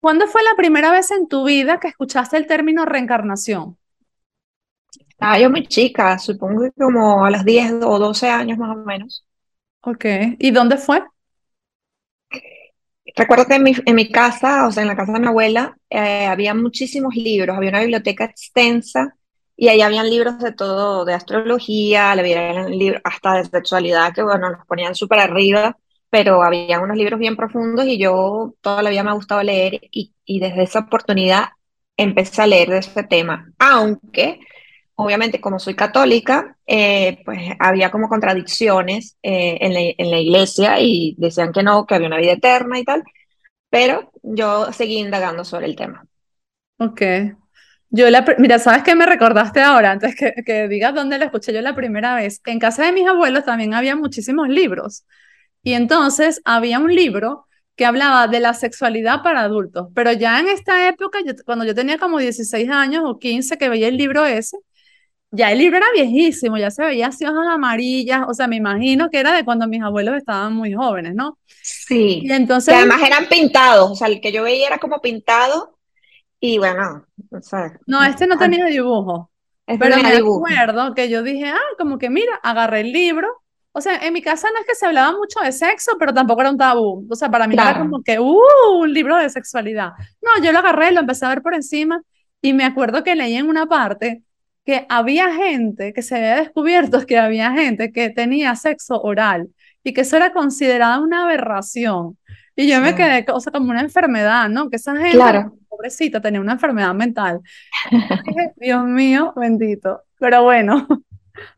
¿Cuándo fue la primera vez en tu vida que escuchaste el término reencarnación? Ah, yo muy chica, supongo que como a los 10 o 12 años más o menos. Ok, ¿y dónde fue? Recuerdo que en mi, en mi casa, o sea, en la casa de mi abuela, eh, había muchísimos libros, había una biblioteca extensa y ahí habían libros de todo, de astrología, había libros hasta de sexualidad que, bueno, nos ponían súper arriba, pero había unos libros bien profundos y yo toda la vida me ha gustado leer y, y desde esa oportunidad empecé a leer de ese tema, aunque obviamente como soy católica, eh, pues había como contradicciones eh, en, la, en, la, iglesia y decían que no, que había una vida eterna y tal, pero yo seguí indagando sobre el tema. Ok. Yo la, mira, ¿sabes qué me recordaste ahora? Antes que, que digas dónde lo escuché yo la primera vez. En casa de mis abuelos también había muchísimos libros. Y entonces había un libro que hablaba de la sexualidad para adultos. Pero ya en esta época, yo, cuando yo tenía como 16 años o 15 que veía el libro ese, ya el libro era viejísimo, ya se veía así hojas amarillas, o sea, me imagino que era de cuando mis abuelos estaban muy jóvenes, ¿no? Sí. Y entonces... además eran pintados, o sea, el que yo veía era como pintado y bueno, o sea... No, este no tenía dibujo. Este pero me dibujo. acuerdo que yo dije, ah, como que mira, agarré el libro. O sea, en mi casa no es que se hablaba mucho de sexo, pero tampoco era un tabú. O sea, para mí era como que, uh, un libro de sexualidad. No, yo lo agarré, lo empecé a ver por encima y me acuerdo que leí en una parte que había gente, que se había descubierto que había gente que tenía sexo oral y que eso era considerada una aberración. Y yo me quedé, o sea, como una enfermedad, ¿no? Que esa gente, pobrecita, tenía una enfermedad mental. Dios mío, bendito. Pero bueno,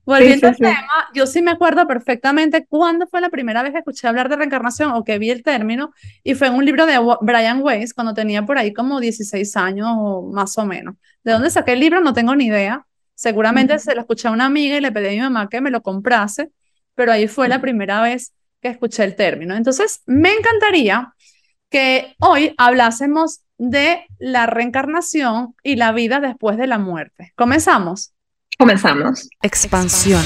volviendo al tema, yo sí me acuerdo perfectamente cuándo fue la primera vez que escuché hablar de reencarnación o que vi el término, y fue en un libro de Brian Weiss, cuando tenía por ahí como 16 años o más o menos. ¿De dónde saqué el libro? No tengo ni idea Seguramente se lo escuché a una amiga y le pedí a mi mamá que me lo comprase, pero ahí fue la primera vez que escuché el término. Entonces, me encantaría que hoy hablásemos de la reencarnación y la vida después de la muerte. ¿Comenzamos? Comenzamos. Expansión.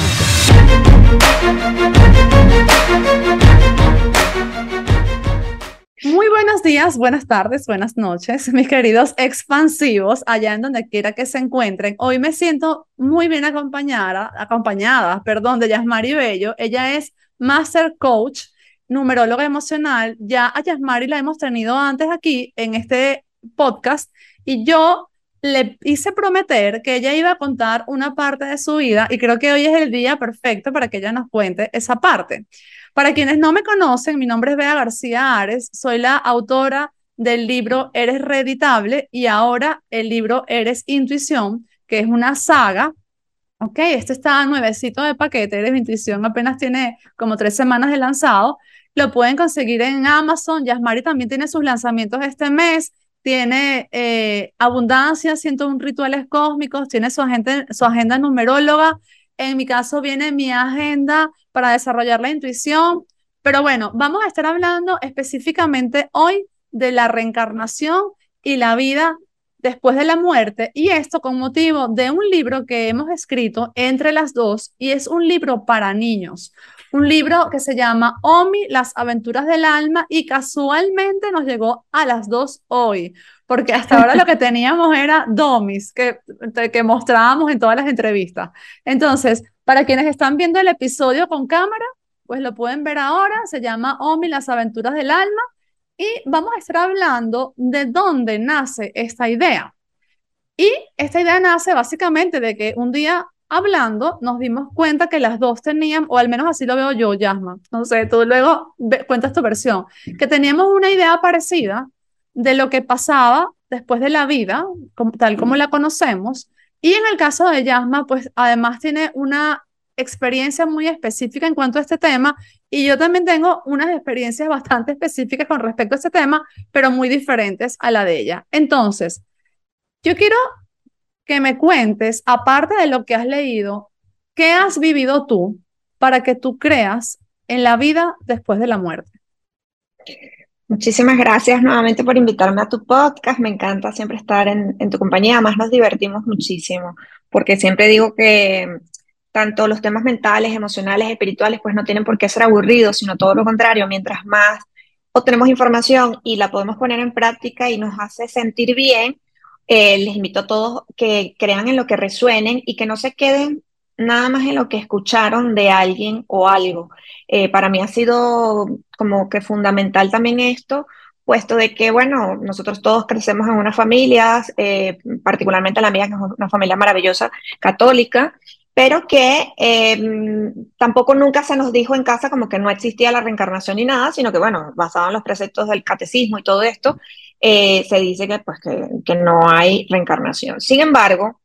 Muy buenos días, buenas tardes, buenas noches, mis queridos expansivos, allá en donde quiera que se encuentren. Hoy me siento muy bien acompañada, acompañada, perdón, de Yasmari Bello. Ella es Master Coach, numeróloga emocional. Ya a Yasmari la hemos tenido antes aquí en este podcast y yo le hice prometer que ella iba a contar una parte de su vida y creo que hoy es el día perfecto para que ella nos cuente esa parte. Para quienes no me conocen, mi nombre es Bea García Ares, soy la autora del libro Eres Reeditable y ahora el libro Eres Intuición, que es una saga. Ok, este está nuevecito de paquete, Eres Intuición apenas tiene como tres semanas de lanzado. Lo pueden conseguir en Amazon. Yasmari también tiene sus lanzamientos este mes. Tiene eh, Abundancia, 101 Rituales Cósmicos, tiene su agenda, su agenda numeróloga en mi caso viene mi agenda para desarrollar la intuición. Pero bueno, vamos a estar hablando específicamente hoy de la reencarnación y la vida después de la muerte. Y esto con motivo de un libro que hemos escrito entre las dos y es un libro para niños. Un libro que se llama Omi, las aventuras del alma y casualmente nos llegó a las dos hoy porque hasta ahora lo que teníamos era domis que, que mostrábamos en todas las entrevistas. Entonces, para quienes están viendo el episodio con cámara, pues lo pueden ver ahora, se llama Omi, las aventuras del alma, y vamos a estar hablando de dónde nace esta idea. Y esta idea nace básicamente de que un día hablando nos dimos cuenta que las dos tenían, o al menos así lo veo yo, Yasma, no sé, tú luego cuentas tu versión, que teníamos una idea parecida de lo que pasaba después de la vida, tal como la conocemos. Y en el caso de Yasma, pues además tiene una experiencia muy específica en cuanto a este tema y yo también tengo unas experiencias bastante específicas con respecto a este tema, pero muy diferentes a la de ella. Entonces, yo quiero que me cuentes, aparte de lo que has leído, ¿qué has vivido tú para que tú creas en la vida después de la muerte? Muchísimas gracias nuevamente por invitarme a tu podcast. Me encanta siempre estar en, tu compañía. Además, nos divertimos muchísimo, porque siempre digo que tanto los temas mentales, emocionales, espirituales, pues no tienen por qué ser aburridos, sino todo lo contrario. Mientras más tenemos información y la podemos poner en práctica y nos hace sentir bien, eh, les invito a todos que crean en lo que resuenen y que no se queden nada más en lo que escucharon de alguien o algo. Eh, para mí ha sido como que fundamental también esto, puesto de que, bueno, nosotros todos crecemos en unas familias, eh, particularmente la mía, que es una familia maravillosa, católica, pero que em, tampoco nunca se nos dijo en casa como que no existía la reencarnación ni nada, sino que, bueno, basado en los preceptos del catecismo y todo esto, eh, se dice que, pues, que, no hay reencarnación. Sin embargo,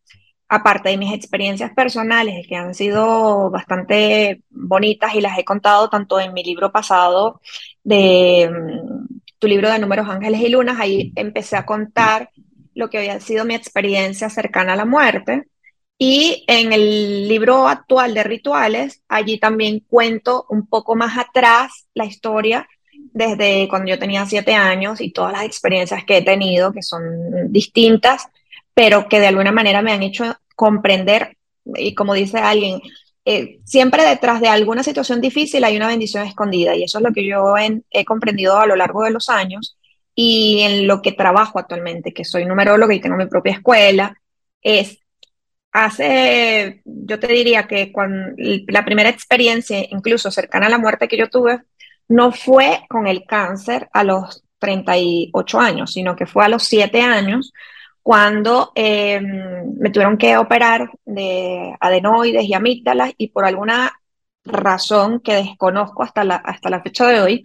aparte de mis experiencias personales, que han sido bastante bonitas y las he contado tanto en mi libro pasado de mm, tu libro de números ángeles y lunas, ahí empecé a contar lo que había sido mi experiencia cercana a la muerte. Y en el libro actual de rituales, allí también cuento un poco más atrás la historia desde cuando yo tenía siete años y todas las experiencias que he tenido, que son distintas, pero que de alguna manera me han hecho comprender, y como dice alguien, eh, siempre detrás de alguna situación difícil hay una bendición escondida, y eso es lo que yo he comprendido a lo largo de los años y en lo que trabajo actualmente, que soy numeróloga y tengo mi propia escuela, es hace, yo te diría que con la primera experiencia, incluso cercana a la muerte que yo tuve, no fue con el cáncer a los 38 años, sino que fue a los 7 años, cuando em, me tuvieron que operar de adenoides y amígdalas y por alguna razón que desconozco hasta la, hasta la fecha de hoy,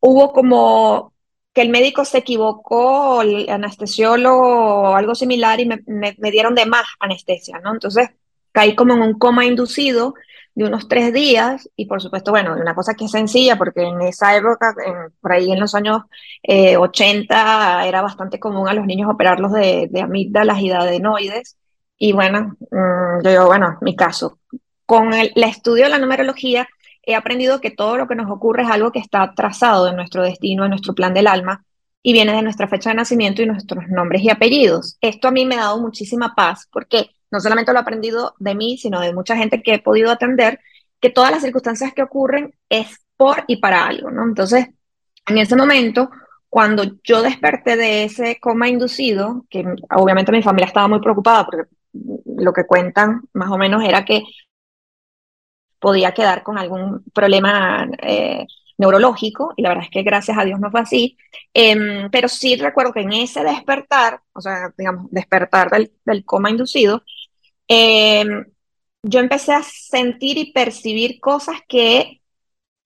hubo como que el médico se equivocó, el anestesiólogo o algo similar y me, me dieron de más anestesia, ¿no? Entonces caí como en un coma inducido de unos tres días y por supuesto, bueno, una cosa que es sencilla porque en esa época, por ahí en los años 80, eh, era bastante común a los niños operarlos de, de amígdalas y de adenoides y bueno, mm, yo digo, bueno, mi caso. Con el, estudio de la numerología he aprendido que todo lo que nos ocurre es algo que está trazado en nuestro destino, en nuestro plan del alma y viene de nuestra fecha de nacimiento y nuestros nombres y apellidos. Esto a mí me ha dado muchísima paz porque no solamente lo he aprendido de mí, sino de mucha gente que he podido atender, que todas las circunstancias que ocurren es por y para algo, ¿no? Entonces, en ese momento, cuando yo desperté de ese coma inducido, que obviamente mi familia estaba muy preocupada porque lo que cuentan más o menos era que podía quedar con algún problema eh, neurológico, y la verdad es que gracias a Dios no fue así, em, pero sí recuerdo que en ese despertar, o sea, digamos, despertar del, del coma inducido, Em, yo empecé a sentir y percibir cosas que,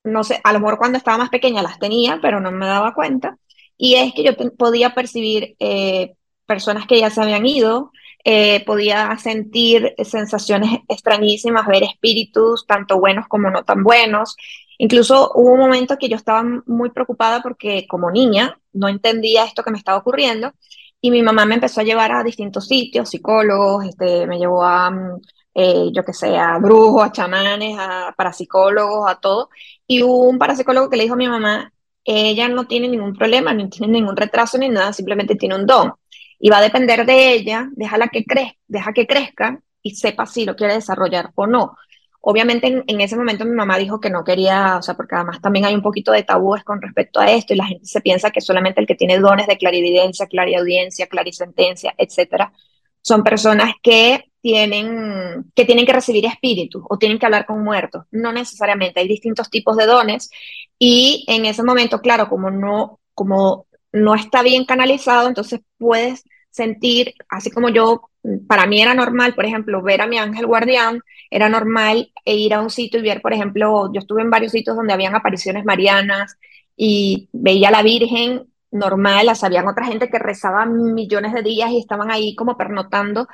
no sé, a lo mejor cuando estaba más pequeña las tenía, pero no me daba cuenta. Y es que yo podía percibir eh, personas que ya se habían ido, eh, podía sentir sensaciones extrañísimas, ver espíritus, tanto buenos como no tan buenos. Incluso hubo un momento que yo estaba muy preocupada porque como niña no entendía esto que me estaba ocurriendo y mi mamá me empezó a llevar a distintos sitios, psicólogos, este, me llevó a, mm, eh, yo qué sé, a brujos, a chamanes, a parapsicólogos, a todo. Y un parapsicólogo que le dijo a mi mamá, ella no tiene ningún problema, ni tiene ningún retraso ni nada, simplemente tiene un don. Y va a depender de ella, déjala que crezca, deja que crezca y sepa si lo quiere desarrollar o no. Obviamente en, ese momento mi mamá dijo que no quería, o sea, porque además también hay un poquito de tabúes con respecto a esto y la gente se piensa que solamente el que tiene dones de clarividencia, clariaudiencia, clarisentencia, etcétera, son personas que tienen, que tienen que recibir espíritus o tienen que hablar con muertos. No necesariamente, hay distintos tipos de dones y en ese momento, claro, como no, como no está bien canalizado, entonces puedes sentir, así como yo para mí era normal, por ejemplo, ver a mi ángel guardián, era normal e ir a un sitio y ver, por ejemplo, yo estuve en varios sitios donde habían apariciones marianas y veía a la Virgen normal, las habían otra gente que rezaba millones de días y estaban ahí como pernotando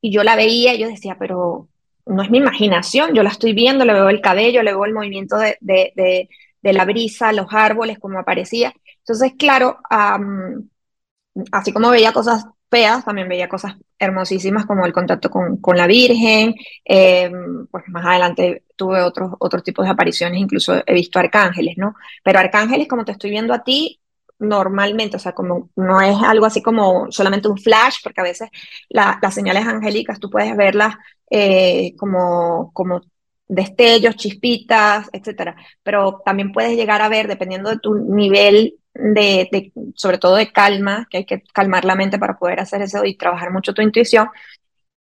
y yo la veía y yo decía, pero no es mi imaginación, yo la estoy viendo, le veo el cabello, le veo el movimiento de, de, de, la brisa, los árboles, como aparecía. Entonces, claro, así como veía cosas feas, también veía cosas hermosísimas como el contacto con, con la Virgen, em, pues más adelante tuve otros, otros tipos de apariciones, incluso he visto arcángeles, ¿no? Pero arcángeles, como te estoy viendo a ti, normalmente, o sea, como no es algo así como solamente un flash, porque a veces las señales angélicas tú puedes verlas eh, como, como destellos, chispitas, etcétera. Pero también puedes llegar a ver, dependiendo de tu nivel de, sobre todo de calma, que hay que calmar la mente para poder hacer eso y trabajar mucho tu intuición,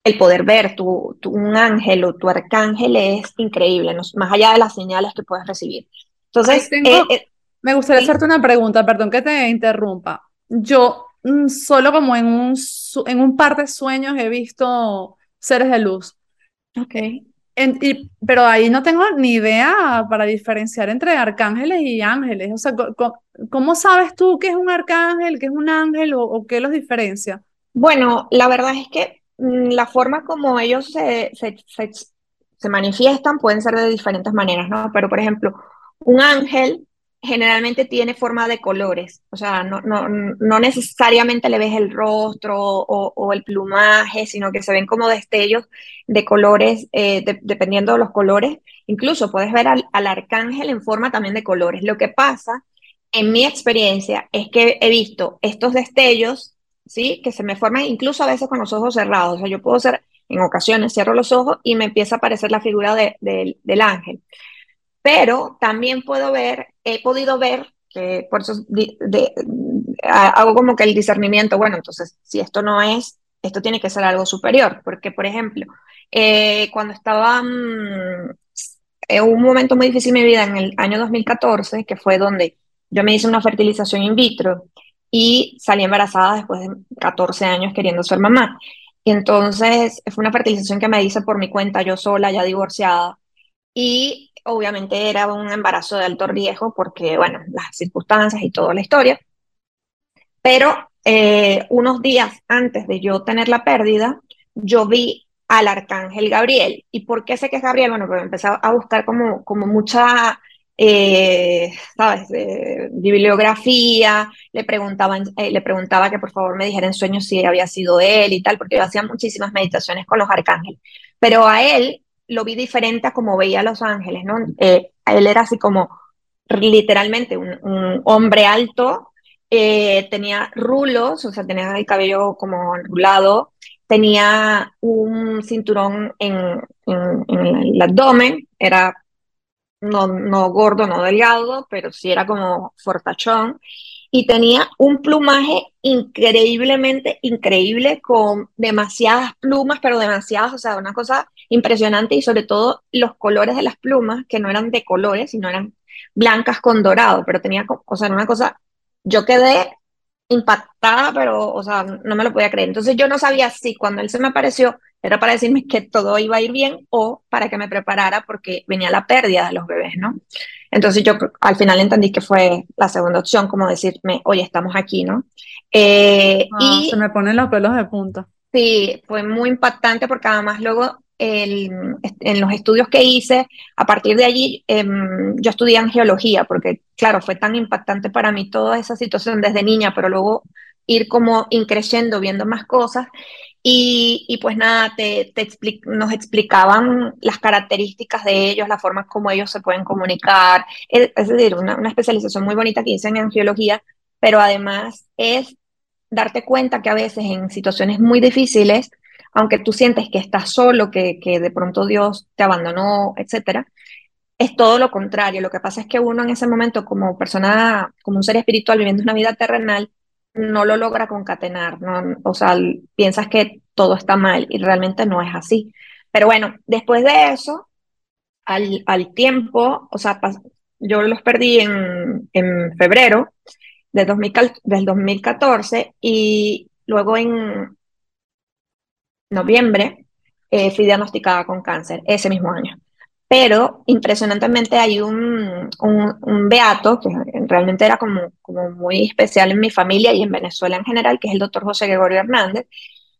el poder ver tu, un ángel o tu arcángel es increíble, más allá de las señales que puedes recibir. Entonces, eh, eh, me gustaría hacerte una pregunta, perdón que te interrumpa. Yo mm, solo como en un, en un par de sueños he visto seres de luz. Ok pero ahí no tengo ni idea para diferenciar entre arcángeles y ángeles. O sea, ¿cómo, sabes tú qué es un arcángel, qué es un ángel o, qué los diferencia? Bueno, la verdad es que mm, la forma como ellos se, se, se manifiestan pueden ser de diferentes maneras, ¿no? Pero, por ejemplo, un ángel generalmente tiene forma de colores, o sea, no, no, no necesariamente le ves el rostro o, el plumaje, sino que se ven como destellos de colores, eh, dependiendo de los colores. Incluso puedes ver al, arcángel en forma también de colores. Lo que pasa, en mi experiencia, es que he visto estos destellos, ¿sí? Que se me forman incluso a veces con los ojos cerrados. O sea, yo puedo ser, en ocasiones, cierro los ojos y me empieza a aparecer la figura del ángel pero también puedo ver, he podido ver, que por eso hago como que el discernimiento, bueno, entonces si esto no es, esto tiene que ser algo superior, porque por ejemplo, eh, cuando estaba mm, en un momento muy difícil en mi vida, en el año 2014, que fue donde yo me hice una fertilización in vitro y salí embarazada después de 14 años queriendo ser mamá. Y entonces fue una fertilización que me hice por mi cuenta, yo sola, ya divorciada. Y obviamente era un embarazo de alto riesgo porque, bueno, las circunstancias y toda la historia. Pero eh, unos días antes de yo tener la pérdida, yo vi al arcángel Gabriel. ¿Y por qué sé que es Gabriel? Bueno, porque empecé a buscar como, como mucha, eh, ¿sabes?, bibliografía, le, preguntaban, eh, le preguntaba que por favor me dijera en sueños si había sido él y tal, porque yo hacía muchísimas meditaciones con los arcángeles. Pero a él lo vi diferente a como veía a Los Ángeles, ¿no? Eh, él era así como literalmente un, hombre alto, eh, tenía rulos, o sea, tenía el cabello como enrulado, tenía un cinturón en, el abdomen, era no, no gordo, no delgado, pero sí era como fortachón, y tenía un plumaje increíblemente increíble con demasiadas plumas, pero demasiadas, o sea, una cosa impresionante y sobre todo los colores de las plumas, que no eran de colores, sino eran blancas con dorado, pero tenía, o sea, una cosa, yo quedé impactada, pero, o sea, no me lo podía creer. Entonces yo no sabía si cuando él se me apareció era para decirme que todo iba a ir bien o para que me preparara porque venía la pérdida de los bebés, ¿no? Entonces yo al final entendí que fue la segunda opción, como decirme, oye, estamos aquí, ¿no? Eh, ah, y se me ponen los pelos de punta. Sí, fue muy impactante porque además luego en los estudios que hice, a partir de allí em, yo estudié en geología, porque claro, fue tan impactante para mí toda esa situación desde niña, pero luego ir como increciendo, viendo más cosas. Y, pues nada, te, nos explicaban las características de ellos, la forma como ellos se pueden comunicar. Es, decir, una, una, especialización muy bonita que dicen en geología, pero además es darte cuenta que a veces en situaciones muy difíciles, aunque tú sientes que estás solo, que, que de pronto Dios te abandonó, etcétera, es todo lo contrario. Lo que pasa es que uno en ese momento, como persona, como un ser espiritual viviendo una vida terrenal, no lo logra concatenar, ¿no? O sea, piensas que todo está mal y realmente no es así. Pero bueno, después de eso, al, al tiempo, o sea, yo los perdí en, en febrero del, 2000, del 2014 y luego en noviembre eh, fui diagnosticada con cáncer ese mismo año pero impresionantemente hay un, un, beato que realmente era como, como muy especial en mi familia y en Venezuela en general, que es el doctor José Gregorio Hernández.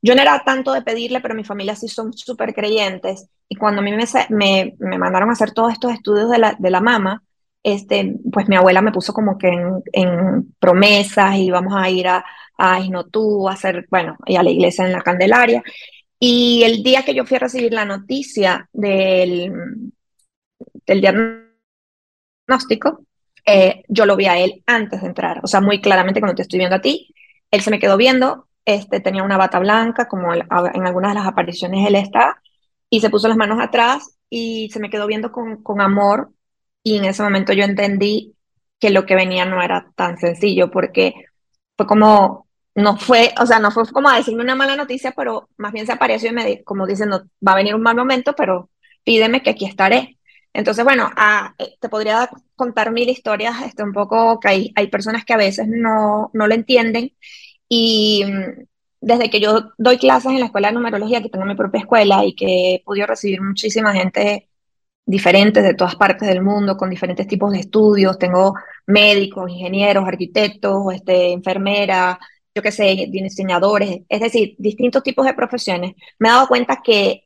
Yo no era tanto de pedirle, pero mi familia sí son súper creyentes. Y cuando a mí me, me, me, mandaron a hacer todos estos estudios de la, de la mama, este, pues mi abuela me puso como que en, en promesas y vamos a ir a, a Isnotú, a hacer, bueno, a la iglesia en la Candelaria. Y el día que yo fui a recibir la noticia del, del diagnóstico, eh, yo lo vi a él antes de entrar, o sea, muy claramente cuando te estoy viendo a ti, él se me quedó viendo, este, tenía una bata blanca, como en algunas de las apariciones él está, y se puso las manos atrás y se me quedó viendo con, con amor. Y en ese momento yo entendí que lo que venía no era tan sencillo porque fue como, no fue, o sea, no fue como a decirme una mala noticia, pero más bien se apareció y me como diciendo, va a venir un mal momento, pero pídeme que aquí estaré. Entonces, bueno, ah, eh, te podría contar mil historias, este, un poco que hay, hay personas que a veces no, no lo entienden y mm, desde que yo doy clases en la escuela de numerología, que tengo mi propia escuela y que he podido recibir muchísima gente diferentes de todas partes del mundo, con diferentes tipos de estudios, tengo médicos, ingenieros, arquitectos, este, enfermeras, yo qué sé, diseñadores, es decir, distintos tipos de profesiones, me he dado cuenta que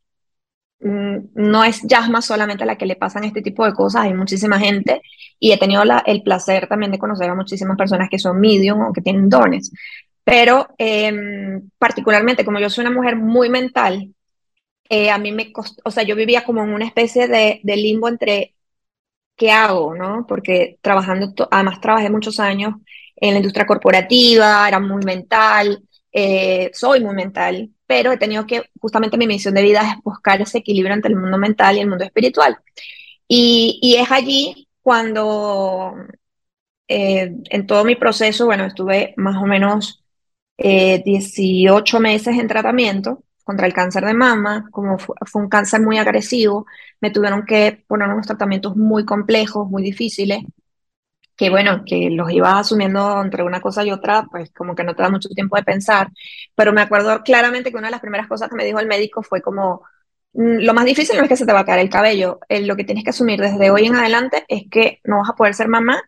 mm, no es Yasma solamente a la que le pasan este tipo de cosas, hay muchísima gente y he tenido la, el placer también de conocer a muchísimas personas que son medium o que tienen dones. Pero em, particularmente como yo soy una mujer muy mental, eh, a mí me costó, o sea, yo vivía como en una especie de, de limbo entre qué hago, ¿no? Porque trabajando, además trabajé muchos años en la industria corporativa, era muy mental, eh, soy muy mental, pero he tenido que, justamente mi misión de vida es buscar ese equilibrio entre el mundo mental y el mundo espiritual. Y, y es allí cuando eh, en todo mi proceso, bueno, estuve más o menos 18 eh, meses en tratamiento contra el cáncer de mama, como fue, un cáncer muy agresivo, me tuvieron que poner unos tratamientos muy complejos, muy difíciles, que bueno, que los iba asumiendo entre una cosa y otra, pues como que no te da mucho tiempo de pensar, pero me acuerdo claramente que una de las primeras cosas que me dijo el médico fue como, mm, lo más difícil no es que se te va a caer el cabello, lo que tienes que asumir desde hoy en adelante es que no vas a poder ser mamá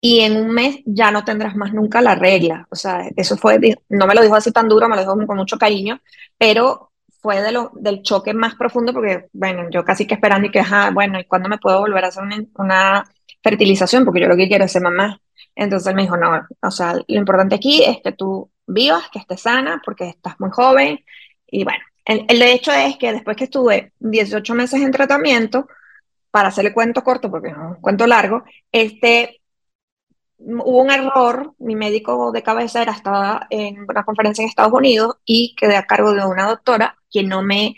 y en un mes ya no tendrás más nunca la regla. O sea, eso fue, no me lo dijo así tan duro, me lo dijo con mucho cariño, pero fue de lo, del choque más profundo porque, bueno, yo casi que esperando y que, bueno, ¿y cuándo me puedo volver a hacer una, fertilización? Porque yo lo que quiero es ser mamá. Entonces él me dijo, no, o sea, lo importante aquí es que tú vivas, que estés sana, porque estás muy joven. Y bueno, el, el hecho es que después que estuve 18 meses en tratamiento, para hacerle cuento corto, porque no un cuento largo, este, hubo un error, mi médico de cabecera estaba en una conferencia en Estados Unidos y quedé a cargo de una doctora que no me,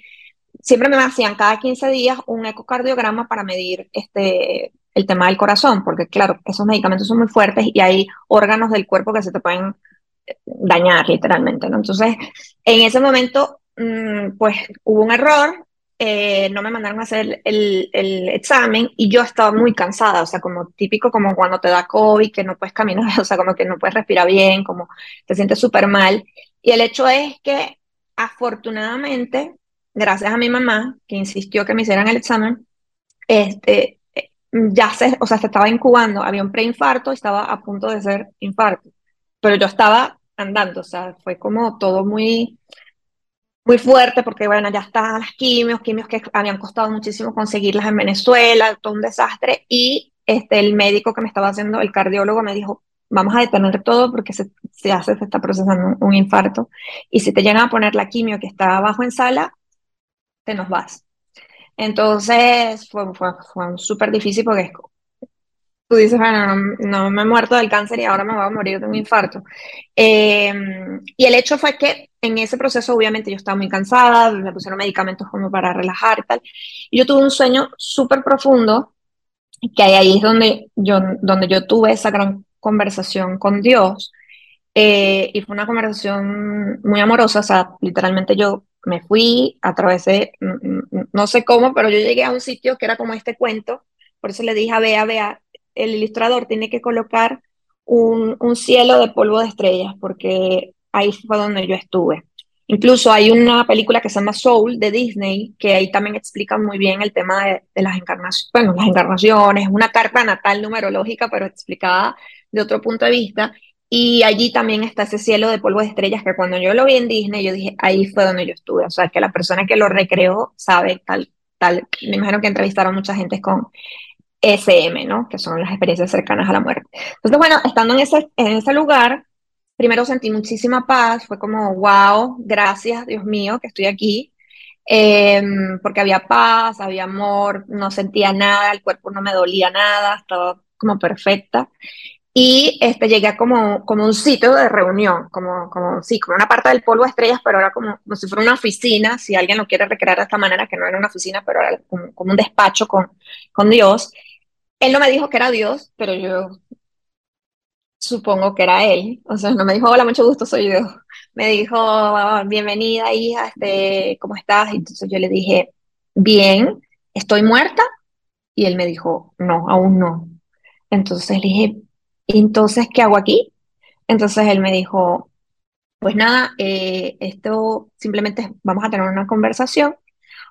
siempre me hacían cada 15 días un ecocardiograma para medir este, el tema del corazón, porque claro, esos medicamentos son muy fuertes y hay órganos del cuerpo que se te pueden eh, dañar literalmente, ¿no? Entonces, en ese momento, mm, pues hubo un error, eh, no me mandaron a hacer el, el, examen y yo estaba muy cansada, o sea, como típico como cuando te da COVID, que no puedes caminar, o sea, como que no puedes respirar bien, como te sientes súper mal. Y el hecho es que afortunadamente, gracias a mi mamá, que insistió que me hicieran el examen, este, ya se, o sea, se estaba incubando, había un preinfarto estaba a punto de ser infarto, pero yo estaba andando, o sea, fue como todo muy muy fuerte porque, bueno, ya estaban las quimios, quimios que habían costado muchísimo conseguirlas en Venezuela, todo un desastre. Y este, el médico que me estaba haciendo, el cardiólogo, me dijo, vamos a detener todo porque se, se hace, se está procesando un, infarto. Y si te llegan a poner la quimio que está abajo en sala, te nos vas. Entonces fue, fue, fue súper difícil porque tú dices, bueno, no, me he muerto del cáncer y ahora me voy a morir de un infarto. Em, y el hecho fue que en ese proceso, obviamente, yo estaba muy cansada, me pusieron medicamentos como para relajar y tal. Y yo tuve un sueño súper profundo, que ahí es donde yo, donde yo tuve esa gran conversación con Dios. Eh, y fue una conversación muy amorosa, o sea, literalmente yo me fui, atravesé, no sé cómo, pero yo llegué a un sitio que era como este cuento, por eso le dije a Bea, Bea, el ilustrador tiene que colocar un, cielo de polvo de estrellas, porque ahí fue donde yo estuve. Incluso hay una película que se llama Soul de Disney, que ahí también explica muy bien el tema de, de las encarnaciones, bueno, las encarnaciones, una carta natal numerológica, pero explicada de otro punto de vista. Y allí también está ese cielo de polvo de estrellas que cuando yo lo vi en Disney, yo dije, ahí fue donde yo estuve. O sea, que la persona que lo recreó sabe tal, tal. Me imagino que entrevistaron mucha gente con SM, ¿no? Que son las experiencias cercanas a la muerte. Entonces, bueno, estando en ese, en ese lugar, primero sentí muchísima paz, fue como, wow, gracias, Dios mío, que estoy aquí, em, porque había paz, había amor, no sentía nada, el cuerpo no me dolía nada, estaba como perfecta. Y este, llegué a como, como un sitio de reunión, como, como, sí, como una parte del polvo de estrellas, pero era como, como si fuera una oficina, si alguien lo quiere recrear de esta manera, que no era una oficina, pero era como, como un despacho con, con Dios. Él no me dijo que era Dios, pero yo supongo que era él. O sea, no me dijo, hola, mucho gusto, soy Dios. Me dijo, bienvenida, hija, este, ¿cómo estás? Entonces yo le dije, bien, ¿estoy muerta? Y él me dijo, no, aún no. Entonces le dije, entonces, ¿qué hago aquí? Entonces él me dijo, pues nada, eh, esto simplemente vamos a tener una conversación.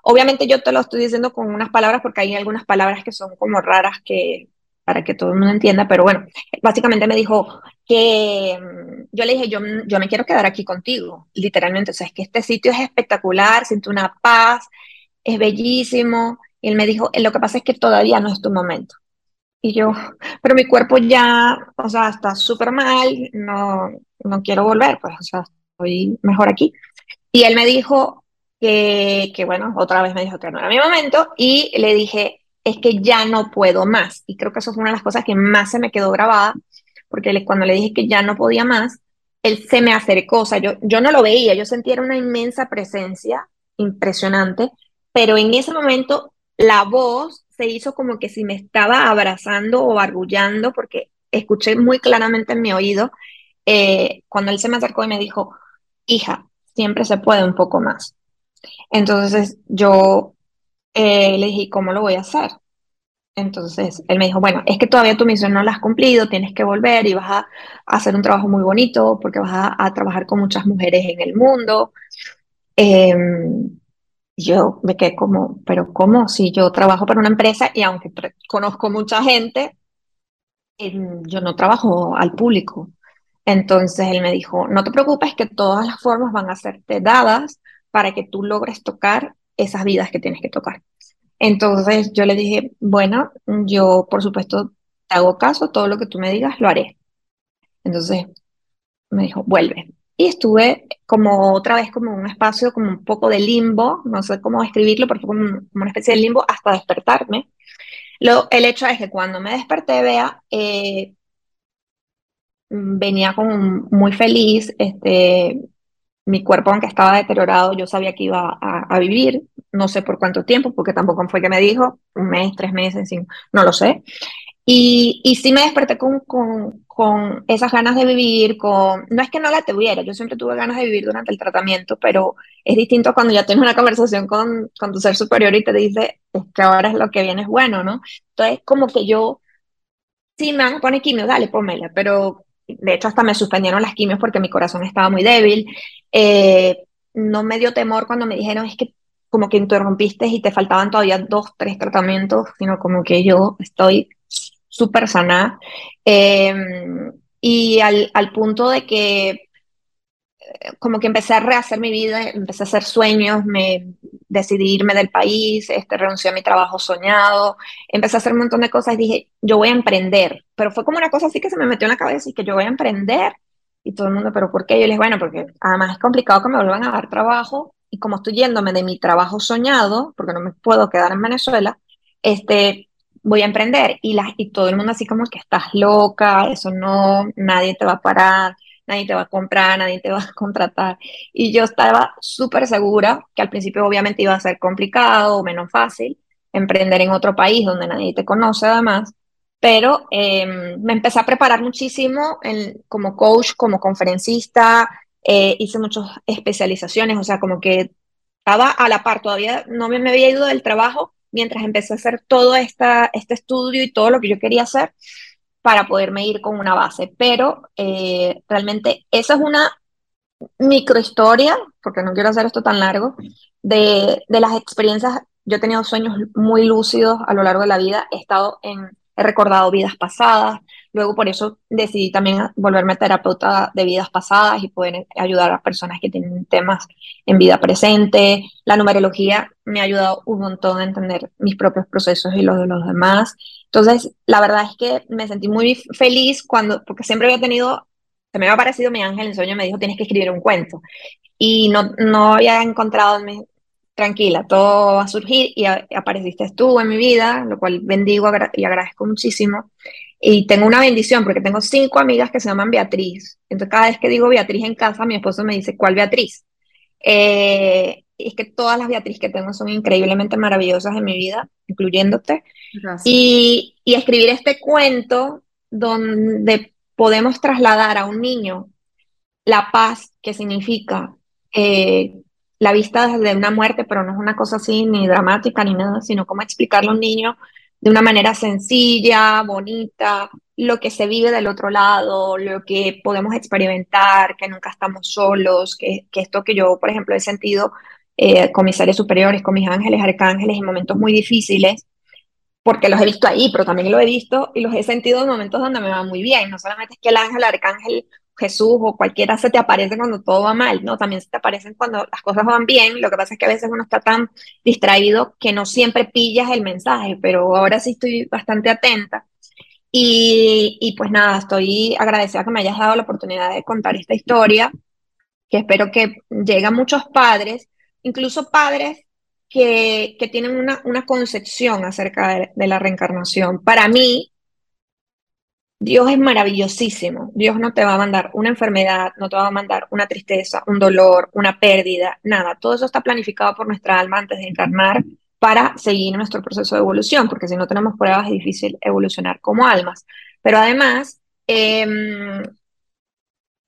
Obviamente yo te lo estoy diciendo con unas palabras porque hay algunas palabras que son como raras que para que todo el mundo entienda, pero bueno, básicamente me dijo que mm, yo le dije, yo, yo me quiero quedar aquí contigo, literalmente, o sea, es que este sitio es espectacular, siento una paz, es bellísimo, él me dijo, lo que pasa es que todavía no es tu momento. Y yo, pero mi cuerpo ya, o sea, está súper mal, no, no quiero volver, pues, o sea, estoy mejor aquí. Y él me dijo que, que, bueno, otra vez me dijo que no era mi momento, y le dije, es que ya no puedo más. Y creo que eso fue una de las cosas que más se me quedó grabada, porque cuando le dije que ya no podía más, él se me acercó, o sea, yo, yo no lo veía, yo sentía una inmensa presencia, impresionante, pero en ese momento la voz se hizo como que si me estaba abrazando o argullando, porque escuché muy claramente en mi oído eh, cuando él se me acercó y me dijo, hija, siempre se puede un poco más. Entonces yo eh, le dije, ¿cómo lo voy a hacer? Entonces él me dijo, bueno, es que todavía tu misión no la has cumplido, tienes que volver y vas a, hacer un trabajo muy bonito porque vas a, trabajar con muchas mujeres en el mundo. Em, yo me quedé como, pero ¿cómo? Si yo trabajo para una empresa y aunque conozco mucha gente, em, yo no trabajo al público. Entonces él me dijo, no te preocupes que todas las formas van a serte dadas para que tú logres tocar esas vidas que tienes que tocar. Entonces yo le dije, bueno, yo por supuesto te hago caso, todo lo que tú me digas lo haré. Entonces me dijo, vuelve. Y estuve como otra vez como un espacio, como un poco de limbo, no sé cómo escribirlo, porque fue como, una especie de limbo hasta despertarme. Lo, el hecho es que cuando me desperté, vea, eh, venía como muy feliz, este, mi cuerpo, aunque estaba deteriorado, yo sabía que iba a, vivir, no sé por cuánto tiempo, porque tampoco fue que me dijo, un mes, tres meses, no lo sé. Y, y sí me desperté con, con, con, esas ganas de vivir, con, no es que no la tuviera, yo siempre tuve ganas de vivir durante el tratamiento, pero es distinto cuando ya tienes una conversación con, con tu ser superior y te dice, es que ahora es lo que viene es bueno, ¿no? Entonces, como que yo, sí me van a poner quimio, dale, pónmela, pero de hecho hasta me suspendieron las quimios porque mi corazón estaba muy débil. Eh, no me dio temor cuando me dijeron es que como que interrumpiste y te faltaban todavía dos, tres tratamientos, sino como que yo estoy súper sana. Em, y al, al, punto de que como que empecé a rehacer mi vida, empecé a hacer sueños, me decidí irme del país, este, renuncié a mi trabajo soñado, empecé a hacer un montón de cosas y dije, yo voy a emprender. Pero fue como una cosa así que se me metió en la cabeza y que yo voy a emprender. Y todo el mundo, ¿pero por qué? Yo les bueno, porque además es complicado que me vuelvan a dar trabajo y como estoy yéndome de mi trabajo soñado, porque no me puedo quedar en Venezuela, este, voy a emprender. Y, la, y todo el mundo así como que estás loca, eso no, nadie te va a parar nadie te va a comprar, nadie te va a contratar. Y yo estaba súper segura que al principio obviamente iba a ser complicado menos fácil emprender en otro país donde nadie te conoce además, pero em, me empecé a preparar muchísimo como coach, como conferencista, eh, hice muchas especializaciones, o sea, como que estaba a la par, todavía no me, me había ido del trabajo mientras empecé a hacer todo esta, este estudio y todo lo que yo quería hacer para poderme ir con una base. Pero eh, realmente esa es una microhistoria, porque no quiero hacer esto tan largo, de, de, las experiencias. Yo he tenido sueños muy lúcidos a lo largo de la vida, he estado en, he recordado vidas pasadas, luego por eso decidí también volverme terapeuta de vidas pasadas y poder ayudar a personas que tienen temas en vida presente. La numerología me ha ayudado un montón a entender mis propios procesos y los de los demás. Entonces, la verdad es que me sentí muy feliz cuando, porque siempre había tenido, se me había aparecido mi ángel en sueño, me dijo, tienes que escribir un cuento. Y no, no había encontrado, tranquila, todo va a surgir y apareciste tú en mi vida, lo cual bendigo y agradezco muchísimo. Y tengo una bendición porque tengo cinco amigas que se llaman Beatriz. Entonces, cada vez que digo Beatriz en casa, mi esposo me dice, ¿cuál Beatriz? Eh, es que todas las Beatriz que tengo son increíblemente maravillosas en mi vida, incluyéndote. Y, y escribir este cuento donde podemos trasladar a un niño la paz que significa eh, la vista desde una muerte, pero no es una cosa así ni dramática ni nada, sino cómo explicarle a un niño de una manera sencilla, bonita, lo que se vive del otro lado, lo que podemos experimentar, que nunca estamos solos, que, esto que yo, por ejemplo, he sentido eh, con mis superiores, con mis ángeles, arcángeles, en momentos muy difíciles, porque los he visto ahí, pero también lo he visto y los he sentido en momentos donde me va muy bien. No solamente es que el ángel, arcángel, Jesús o cualquiera se te aparece cuando todo va mal, ¿no? También se te aparecen cuando las cosas van bien. Lo que pasa es que a veces uno está tan distraído que no siempre pillas el mensaje, pero ahora sí estoy bastante atenta. Y, y pues nada, estoy agradecida que me hayas dado la oportunidad de contar esta historia, que espero que llegue a muchos padres, incluso padres que, que tienen una, una concepción acerca de, de la reencarnación. Para mí, Dios es maravillosísimo. Dios no te va a mandar una enfermedad, no te va a mandar una tristeza, un dolor, una pérdida, nada. Todo eso está planificado por nuestra alma antes de encarnar para seguir nuestro proceso de evolución, porque si no tenemos pruebas es difícil evolucionar como almas. Pero además, em,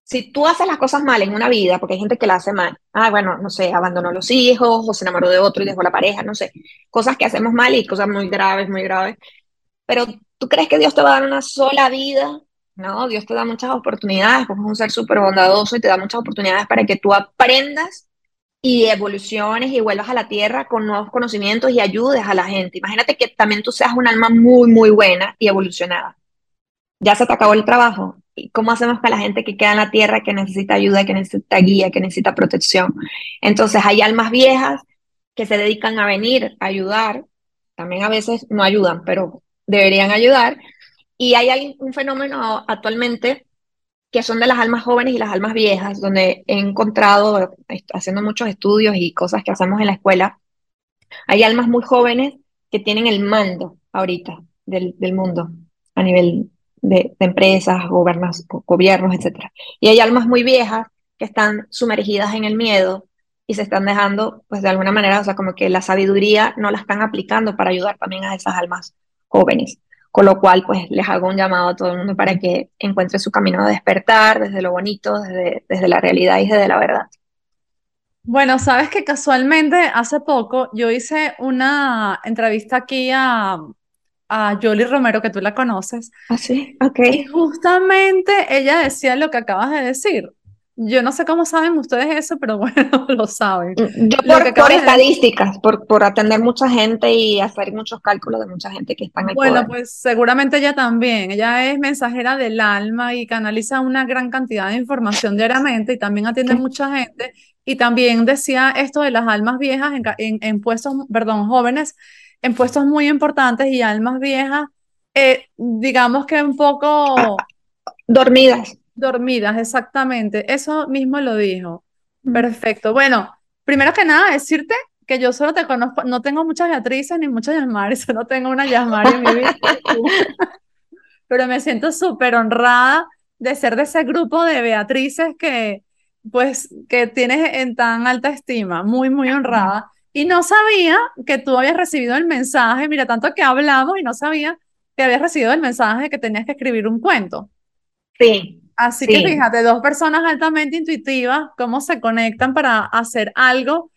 si tú haces las cosas mal en una vida, porque hay gente que la hace mal, ah, bueno, no sé, abandonó los hijos o se enamoró de otro y dejó la pareja, no sé, cosas que hacemos mal y cosas muy graves, muy graves, pero ¿Tú crees que Dios te va a dar una sola vida? No, Dios te da muchas oportunidades, porque es un ser súper bondadoso y te da muchas oportunidades para que tú aprendas y evoluciones y vuelvas a la tierra con nuevos conocimientos y ayudes a la gente. Imagínate que también tú seas un alma muy, muy buena y evolucionada. Ya se te acabó el trabajo. ¿Y cómo hacemos para la gente que queda en la tierra, que necesita ayuda, que necesita guía, que necesita protección? Entonces hay almas viejas que se dedican a venir a ayudar. También a veces no ayudan, pero deberían ayudar. Y hay un fenómeno actualmente que son de las almas jóvenes y las almas viejas, donde he encontrado, haciendo muchos estudios y cosas que hacemos en la escuela, hay almas muy jóvenes que tienen el mando ahorita del, mundo a nivel de, empresas, gobiernos, etc. Y hay almas muy viejas que están sumergidas en el miedo y se están dejando, pues de alguna manera, o sea, como que la sabiduría no la están aplicando para ayudar también a esas almas jóvenes. Con lo cual, pues les hago un llamado a todo el mundo para que encuentre su camino de despertar desde lo bonito, desde, desde la realidad y desde la verdad. Bueno, sabes que casualmente hace poco yo hice una entrevista aquí a, a Jolie Romero, que tú la conoces. Ah, sí, ok. Y justamente ella decía lo que acabas de decir. Yo no sé cómo saben ustedes eso, pero bueno, lo saben. Mm, yo por, por estadísticas, por, por, atender mucha gente y hacer muchos cálculos de mucha gente que está en el Bueno, pues seguramente ella también. Ella es mensajera del alma y canaliza una gran cantidad de información diariamente y también atiende mucha gente. Y también decía esto de las almas viejas en, en, puestos, perdón, jóvenes en puestos muy importantes y almas viejas, eh, digamos que un poco... Ah, dormidas Dormidas, exactamente. Eso mismo lo dijo. Mm. Perfecto. Bueno, primero que nada, decirte que yo solo te conozco, no tengo muchas Beatrices ni muchas Yasmari, solo tengo una Yasmari en mi vida. Pero me siento súper honrada de ser de ese grupo de Beatrices que, pues, que tienes en tan alta estima, muy, muy honrada. Y no sabía que tú habías recibido el mensaje, mira, tanto que hablamos y no sabía que habías recibido el mensaje que tenías que escribir un cuento. Sí, Así que fíjate, dos personas altamente intuitivas, cómo se conectan para hacer algo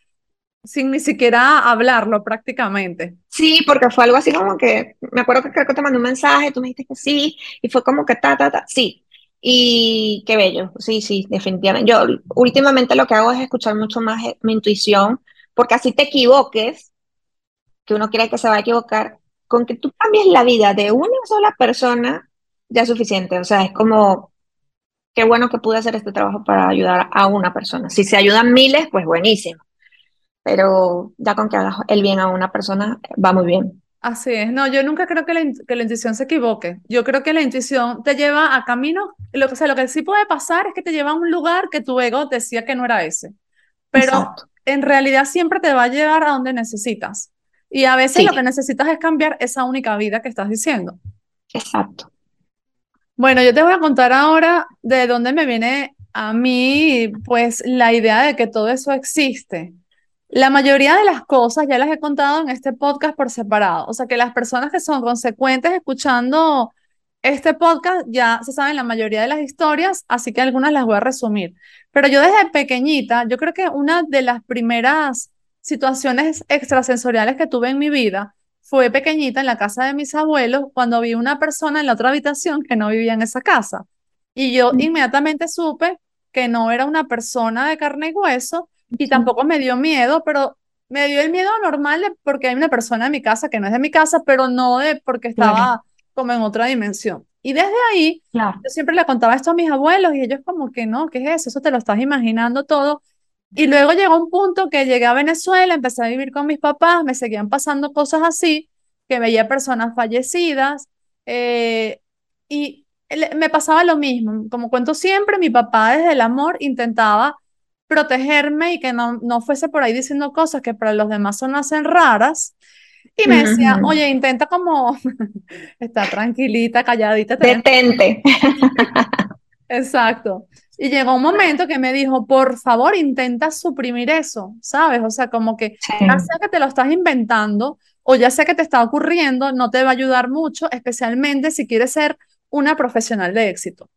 sin ni siquiera hablarlo prácticamente. Sí, porque fue algo así como que, me acuerdo que creo que te mandé un mensaje, tú me dijiste que sí, y fue como que ta, ta, ta, sí. Y qué bello, sí, sí, definitivamente. Yo últimamente lo que hago es escuchar mucho más eh, mi intuición, porque así te equivoques, que uno cree que se va a equivocar, con que tú cambies la vida de una sola persona, ya es suficiente. O sea, es como qué bueno que pude hacer este trabajo para ayudar a una persona. Si se ayudan miles, pues buenísimo. Pero ya con que hagas el bien a una persona, va muy bien. Así es, no, yo nunca creo que la, que la intuición se equivoque. Yo creo que la intuición te lleva a camino, lo, o sea, lo que sí puede pasar es que te lleva a un lugar que tu ego decía que no era ese. Pero en realidad siempre te va a llevar a donde necesitas. Y a veces lo que necesitas es cambiar esa única vida que estás diciendo. Exacto. Bueno, yo te voy a contar ahora de dónde me viene a mí, pues, la idea de que todo eso existe. La mayoría de las cosas ya las he contado en este podcast por separado. O sea, que las personas que son consecuentes escuchando este podcast ya se saben la mayoría de las historias, así que algunas las voy a resumir. Pero yo desde pequeñita, yo creo que una de las primeras situaciones extrasensoriales que tuve en mi vida fue pequeñita en la casa de mis abuelos cuando vi una persona en la otra habitación que no vivía en esa casa. Y yo Mm, inmediatamente supe que no era una persona de carne y hueso y tampoco me dio miedo, pero me dio el miedo normal de porque hay una persona en mi casa que no es de mi casa, pero no de porque Claro, estaba como en otra dimensión. Y desde ahí, claro. yo siempre le contaba esto a mis abuelos y ellos como que no, ¿qué es eso? Eso te lo estás imaginando todo. Y luego llegó un punto que llegué a Venezuela, empecé a vivir con mis papás, me seguían pasando cosas así, que veía personas fallecidas, eh, y me pasaba lo mismo. Como cuento siempre, mi papá desde el amor intentaba protegerme y que no, no fuese por ahí diciendo cosas que para los demás son hacen raras. Y me decía, oye, intenta como estar tranquilita, calladita, Detente. Exacto. Y llegó un momento que me dijo, por favor, intenta suprimir eso, ¿sabes? O sea, como que Sí. ya sea que te lo estás inventando o ya sea que te está ocurriendo, no te va a ayudar mucho, especialmente si quieres ser una profesional de éxito.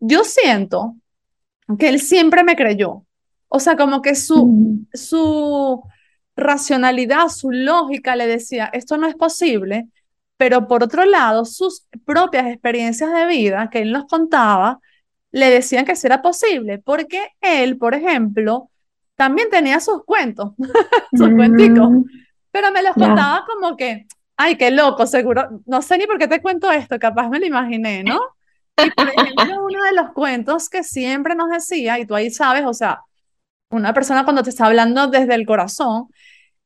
Yo siento que él siempre me creyó. O sea, como que su, Mm, su racionalidad, su lógica le decía, esto no es posible, pero por otro lado, sus propias experiencias de vida que él nos contaba, le decían que sí era posible, porque él, por ejemplo, también tenía sus cuentos, sus cuenticos, mm, pero me los ya. contaba como que, ay, qué loco, seguro, no sé ni por qué te cuento esto, capaz me lo imaginé, ¿no? Y por ejemplo, uno de los cuentos que siempre nos decía, y tú ahí sabes, o sea, una persona cuando te está hablando desde el corazón,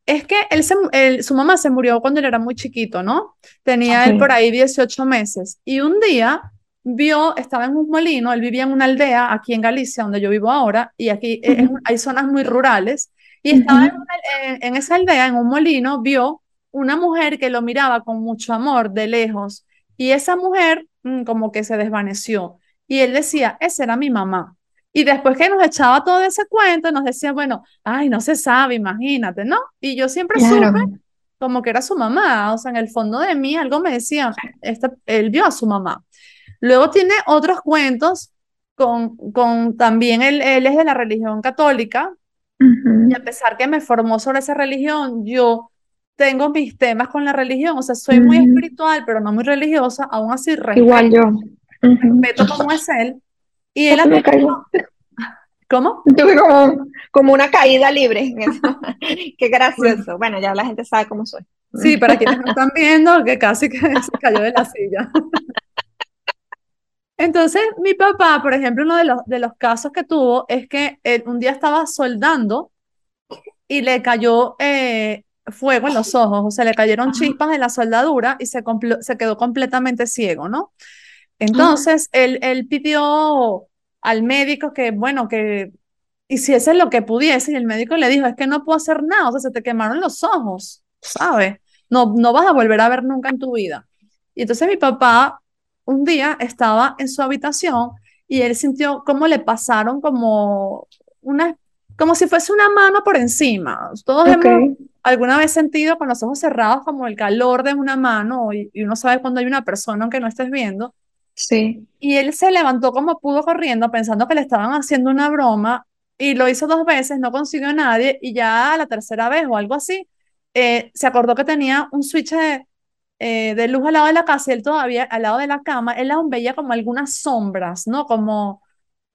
es que él se, él- su mamá se murió cuando él era muy chiquito, ¿no? Tenía él por ahí 18 meses y un día vio, estaba en un molino, él vivía en una aldea aquí en Galicia, donde yo vivo ahora, y aquí eh, hay zonas muy rurales, y estaba en, esa aldea, en un molino, vio una mujer que lo miraba con mucho amor de lejos, y esa mujer mm, como que se desvaneció, y él decía, esa era mi mamá. Y después que nos echaba todo ese cuento, nos decía, bueno, ay, no se sabe, imagínate, ¿no? Y yo siempre supe Claro. como que era su mamá, o sea, en el fondo de mí algo me decía, este, él vio a su mamá. Luego tiene otros cuentos con, con también él, él es de la religión católica y a pesar que me formó sobre esa religión, yo tengo mis temas con la religión, o sea, soy muy ujú. espiritual, pero no muy religiosa, aún así Igual respeto, yo. Ujú. respeto cómo es él. Y él me caigo. ¿cómo? Tuve como, como una caída libre. Qué gracioso. Bueno, ya la gente sabe cómo soy. sí, para quienes no están viendo, que casi que se cayó de la silla. Entonces, mi papá, por ejemplo, uno de los, de los casos que tuvo es que él un día estaba soldando y le cayó eh, fuego en los ojos, o sea, le cayeron chispas de la soldadura y se, se quedó completamente ciego, ¿no? Entonces, él, él pidió al médico que, bueno, que hiciese lo que pudiese y el médico le dijo, es que no puedo hacer nada, o sea, se te quemaron los ojos, ¿sabes? No, no vas a volver a ver nunca en tu vida. Y entonces mi papá un día estaba en su habitación y él sintió cómo le pasaron como una, como si fuese una mano por encima. Todos ok. hemos alguna vez sentido con los ojos cerrados como el calor de una mano y, y uno sabe cuando hay una persona aunque no estés viendo. Sí. Y él se levantó como pudo corriendo pensando que le estaban haciendo una broma y lo hizo dos veces, no consiguió a nadie y ya la tercera vez o algo así, eh, se acordó que tenía un switch de, eh, de luz al lado de la casa y él todavía al lado de la cama, él aún veía como algunas sombras, ¿no? Como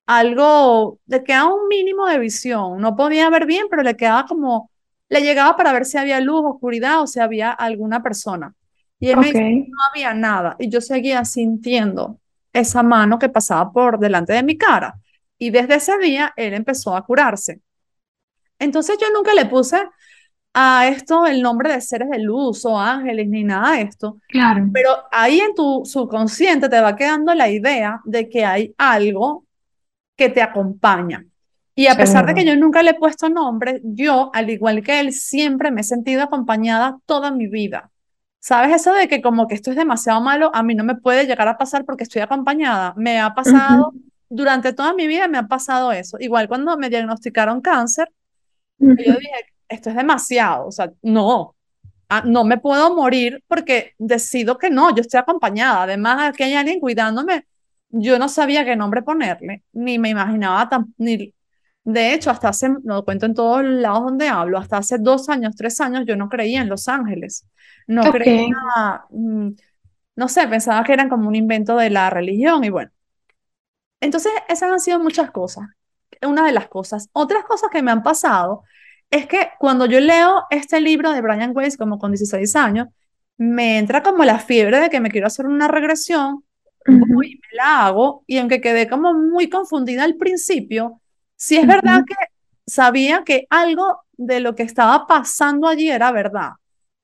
algo, le quedaba un mínimo de visión, no podía ver bien, pero le quedaba como, le llegaba para ver si había luz, oscuridad o si había alguna persona. Y él me dice, no había nada y yo seguía sintiendo esa mano que pasaba por delante de mi cara. Y desde ese día él empezó a curarse. Entonces yo nunca le puse a esto el nombre de seres de luz o ángeles ni nada de esto, Claro. pero ahí en tu subconsciente te va quedando la idea de que hay algo que te acompaña. Y a pesar de que yo nunca le he puesto nombre, yo, al igual que él, siempre me he sentido acompañada toda mi vida. ¿Sabes eso de que como que esto es demasiado malo, a mí no me puede llegar a pasar porque estoy acompañada? Me ha pasado, durante toda mi vida me ha pasado eso. Igual cuando me diagnosticaron cáncer, yo dije, esto es demasiado, o sea, no, ah, no me puedo morir porque decido que no, yo estoy acompañada. Además, aquí hay alguien cuidándome. Yo no sabía qué nombre ponerle, ni me imaginaba tan, ni, de hecho, hasta hace, lo cuento en todos lados donde hablo, hasta hace dos años, tres años, yo no creía en Los Ángeles. No creía, mm, no sé, pensaba que eran como un invento de la religión y bueno. Entonces, esas han sido muchas cosas. Una de las cosas. Otras cosas que me han pasado es que cuando yo leo este libro de Brian Weiss, como con 16 años, me entra como la fiebre de que me quiero hacer una regresión, y me la hago, y aunque quedé como muy confundida al principio, sí es verdad que sabía que algo de lo que estaba pasando allí era verdad.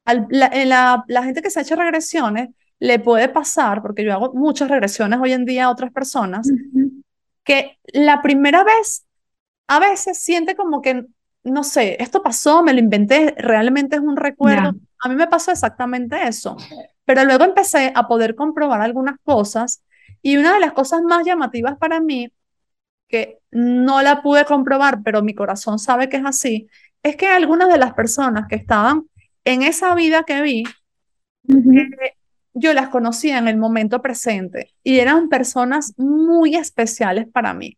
la, la, gente que se ha hecho regresiones le puede pasar, porque yo hago muchas regresiones hoy en día a otras personas, que la primera vez a veces siente como que no sé, esto pasó, me lo inventé, realmente es un recuerdo. A mí me pasó exactamente eso. Pero luego empecé a poder comprobar algunas cosas y una de las cosas más llamativas para mí, que no la pude comprobar, pero mi corazón sabe que es así, es que algunas de las personas que estaban en esa vida que vi, eh, yo las conocía en el momento presente y eran personas muy especiales para mí.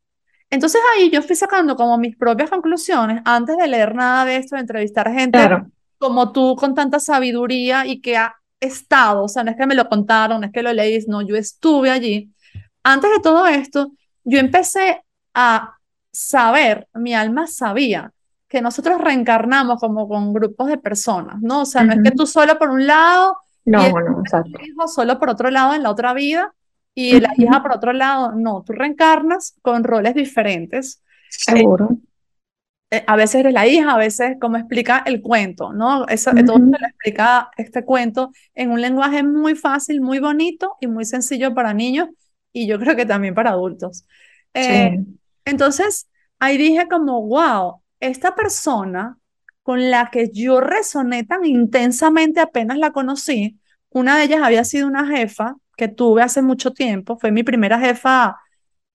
Entonces ahí yo fui sacando como mis propias conclusiones antes de leer nada de esto, de entrevistar gente como tú con tanta sabiduría y que ha estado, o sea, no es que me lo contaron, no es que lo leí, no, yo estuve allí. Antes de todo esto, yo empecé a saber, mi alma sabía que nosotros reencarnamos como con grupos de personas, ¿no? O sea, no es que tú solo por un lado, no, no, exacto. solo por otro lado en la otra vida, y la hija, por otro lado, no, tú reencarnas con roles diferentes. Seguro. Eh, a veces eres la hija, a veces, como explica el cuento, ¿no? Eso, Todo lo explica este cuento en un lenguaje muy fácil, muy bonito y muy sencillo para niños y yo creo que también para adultos. Eh, entonces, ahí dije como, wow, esta persona con la que yo resoné tan intensamente apenas la conocí, una de ellas había sido una jefa que tuve hace mucho tiempo, fue mi primera jefa,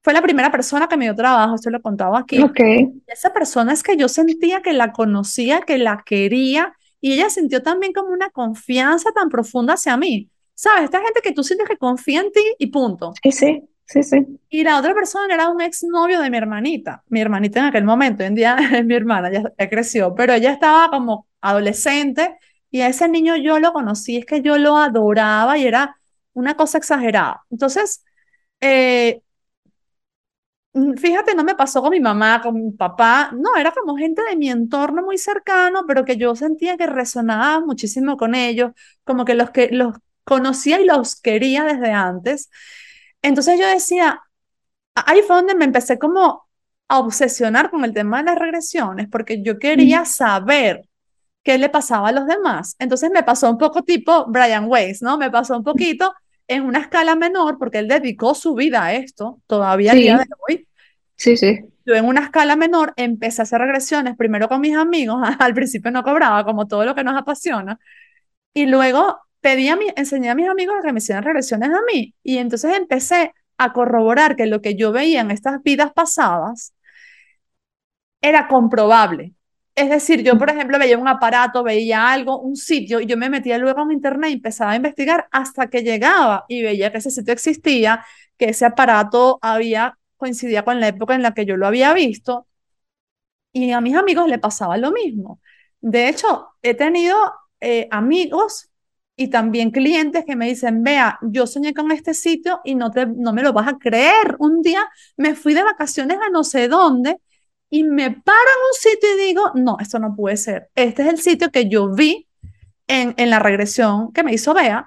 fue la primera persona que me dio trabajo, esto lo he contado aquí. Okay. esa persona es que yo sentía que la conocía, que la quería, y ella sintió también como una confianza tan profunda hacia mí. ¿Sabes? Esta gente que tú sientes que confía en ti y punto. Sí, sí, sí, sí. Y la otra persona era un exnovio de mi hermanita. Mi hermanita en aquel momento, hoy en día es mi hermana, ya, ya creció, pero ella estaba como adolescente y a ese niño yo lo conocí, es que yo lo adoraba y era una cosa exagerada. Entonces, eh, fíjate, no me pasó con mi mamá, con mi papá, no, era como gente de mi entorno muy cercano, pero que yo sentía que resonaba muchísimo con ellos, como que los que los conocía y los quería desde antes. Entonces yo decía, ahí fue donde me empecé como a obsesionar con el tema de las regresiones, porque yo quería saber qué le pasaba a los demás. Entonces me pasó un poco tipo Brian Weiss, ¿no? Me pasó un poquito en una escala menor, porque él dedicó su vida a esto, todavía sí. día de hoy. Sí, sí. Yo en una escala menor empecé a hacer regresiones, primero con mis amigos, al principio no cobraba, como todo lo que nos apasiona, y luego pedí a mi, enseñé a mis amigos a que me hicieran regresiones a mí, y entonces empecé a corroborar que lo que yo veía en estas vidas pasadas era comprobable. Es decir, yo, por ejemplo, veía un aparato, veía algo, un sitio, y yo me metía luego en internet y empezaba a investigar hasta que llegaba y veía que ese sitio existía, que ese aparato había coincidía con la época en la que yo lo había visto, y a mis amigos le pasaba lo mismo. De hecho, he tenido eh, amigos y también clientes que me dicen, vea, yo soñé con este sitio y no, te, no me lo vas a creer. Un día me fui de vacaciones a no sé dónde y me paro en un sitio y digo, no, esto no puede ser. Este es el sitio que yo vi en, en la regresión que me hizo Bea,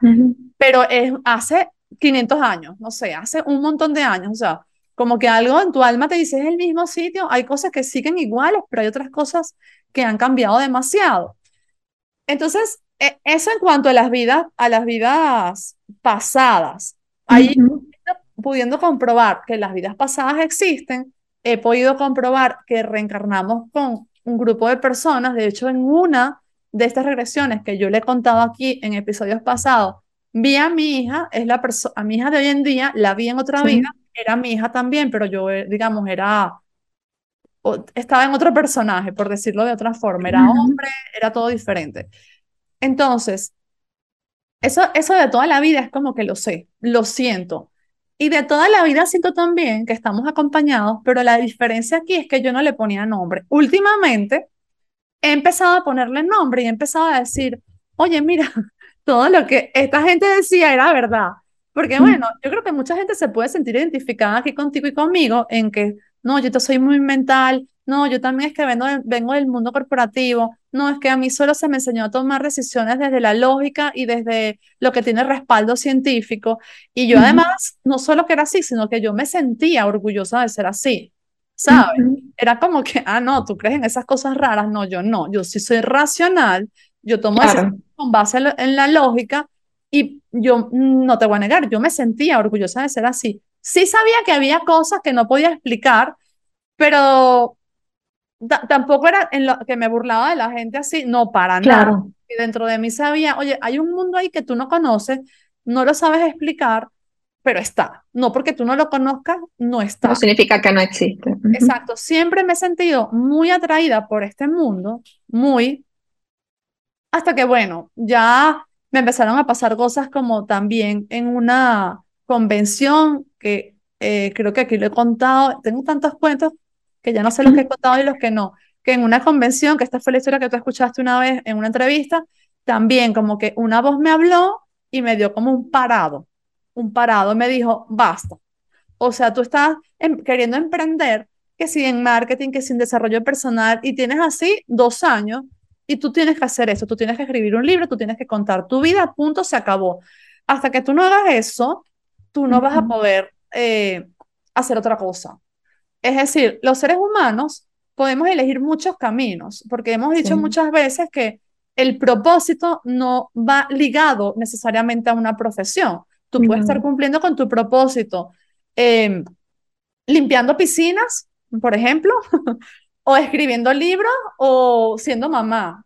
pero es hace 500 años, no sé, hace un montón de años, o sea, como que algo en tu alma te dice es el mismo sitio, hay cosas que siguen iguales, pero hay otras cosas que han cambiado demasiado. Entonces, e, eso en cuanto a las vidas, a las vidas pasadas. Ahí pudiendo comprobar que las vidas pasadas existen, he podido comprobar que reencarnamos con un grupo de personas. De hecho, en una de estas regresiones que yo le he contado aquí en episodios pasados, vi a mi hija, es la persona, a mi hija de hoy en día, la vi en otra vida, era mi hija también, pero yo, eh, digamos, era, estaba en otro personaje, por decirlo de otra forma, era hombre, era todo diferente. Entonces, eso, eso de toda la vida es como que lo sé, lo siento. Y de toda la vida siento también que estamos acompañados, pero la diferencia aquí es que yo no le ponía nombre. Últimamente he empezado a ponerle nombre y he empezado a decir, oye, mira, todo lo que esta gente decía era verdad. Porque bueno, yo creo que mucha gente se puede sentir identificada aquí contigo y conmigo en que, no, yo soy muy mental, no, yo también es que vengo, vengo del mundo corporativo, no, es que a mí solo se me enseñó a tomar decisiones desde la lógica y desde lo que tiene respaldo científico. Y yo además, no solo que era así, sino que yo me sentía orgullosa de ser así. ¿Sabes? Era como que, ah, no, tú crees en esas cosas raras. No, yo no, yo sí soy racional, yo tomo con base en la lógica y yo no te voy a negar, yo me sentía orgullosa de ser así. Sí sabía que había cosas que no podía explicar, pero tampoco era en lo que me burlaba de la gente así, no, para nada. Y dentro de mí sabía, oye, hay un mundo ahí que tú no conoces, no lo sabes explicar, pero está. No porque tú no lo conozcas, no está. No significa que no existe. Exacto. Siempre me he sentido muy atraída por este mundo, muy, hasta que, bueno, ya me empezaron a pasar cosas como también en una convención que eh, creo que aquí lo he contado, tengo tantos cuentos que ya no sé los que he contado y los que no, que en una convención, que esta fue la historia que tú escuchaste una vez en una entrevista, también como que una voz me habló y me dio como un parado un parado, me dijo, basta. O sea, tú estás queriendo emprender, que si en marketing, que sin desarrollo personal, y tienes así dos años, y tú tienes que hacer eso, tú tienes que escribir un libro, tú tienes que contar tu vida, punto, se acabó. Hasta que tú no hagas eso, tú no vas a poder eh, hacer otra cosa. Es decir, los seres humanos podemos elegir muchos caminos, porque hemos dicho muchas veces que el propósito no va ligado necesariamente a una profesión. Tú puedes estar cumpliendo con tu propósito, em, limpiando piscinas, por ejemplo, o escribiendo libros o siendo mamá.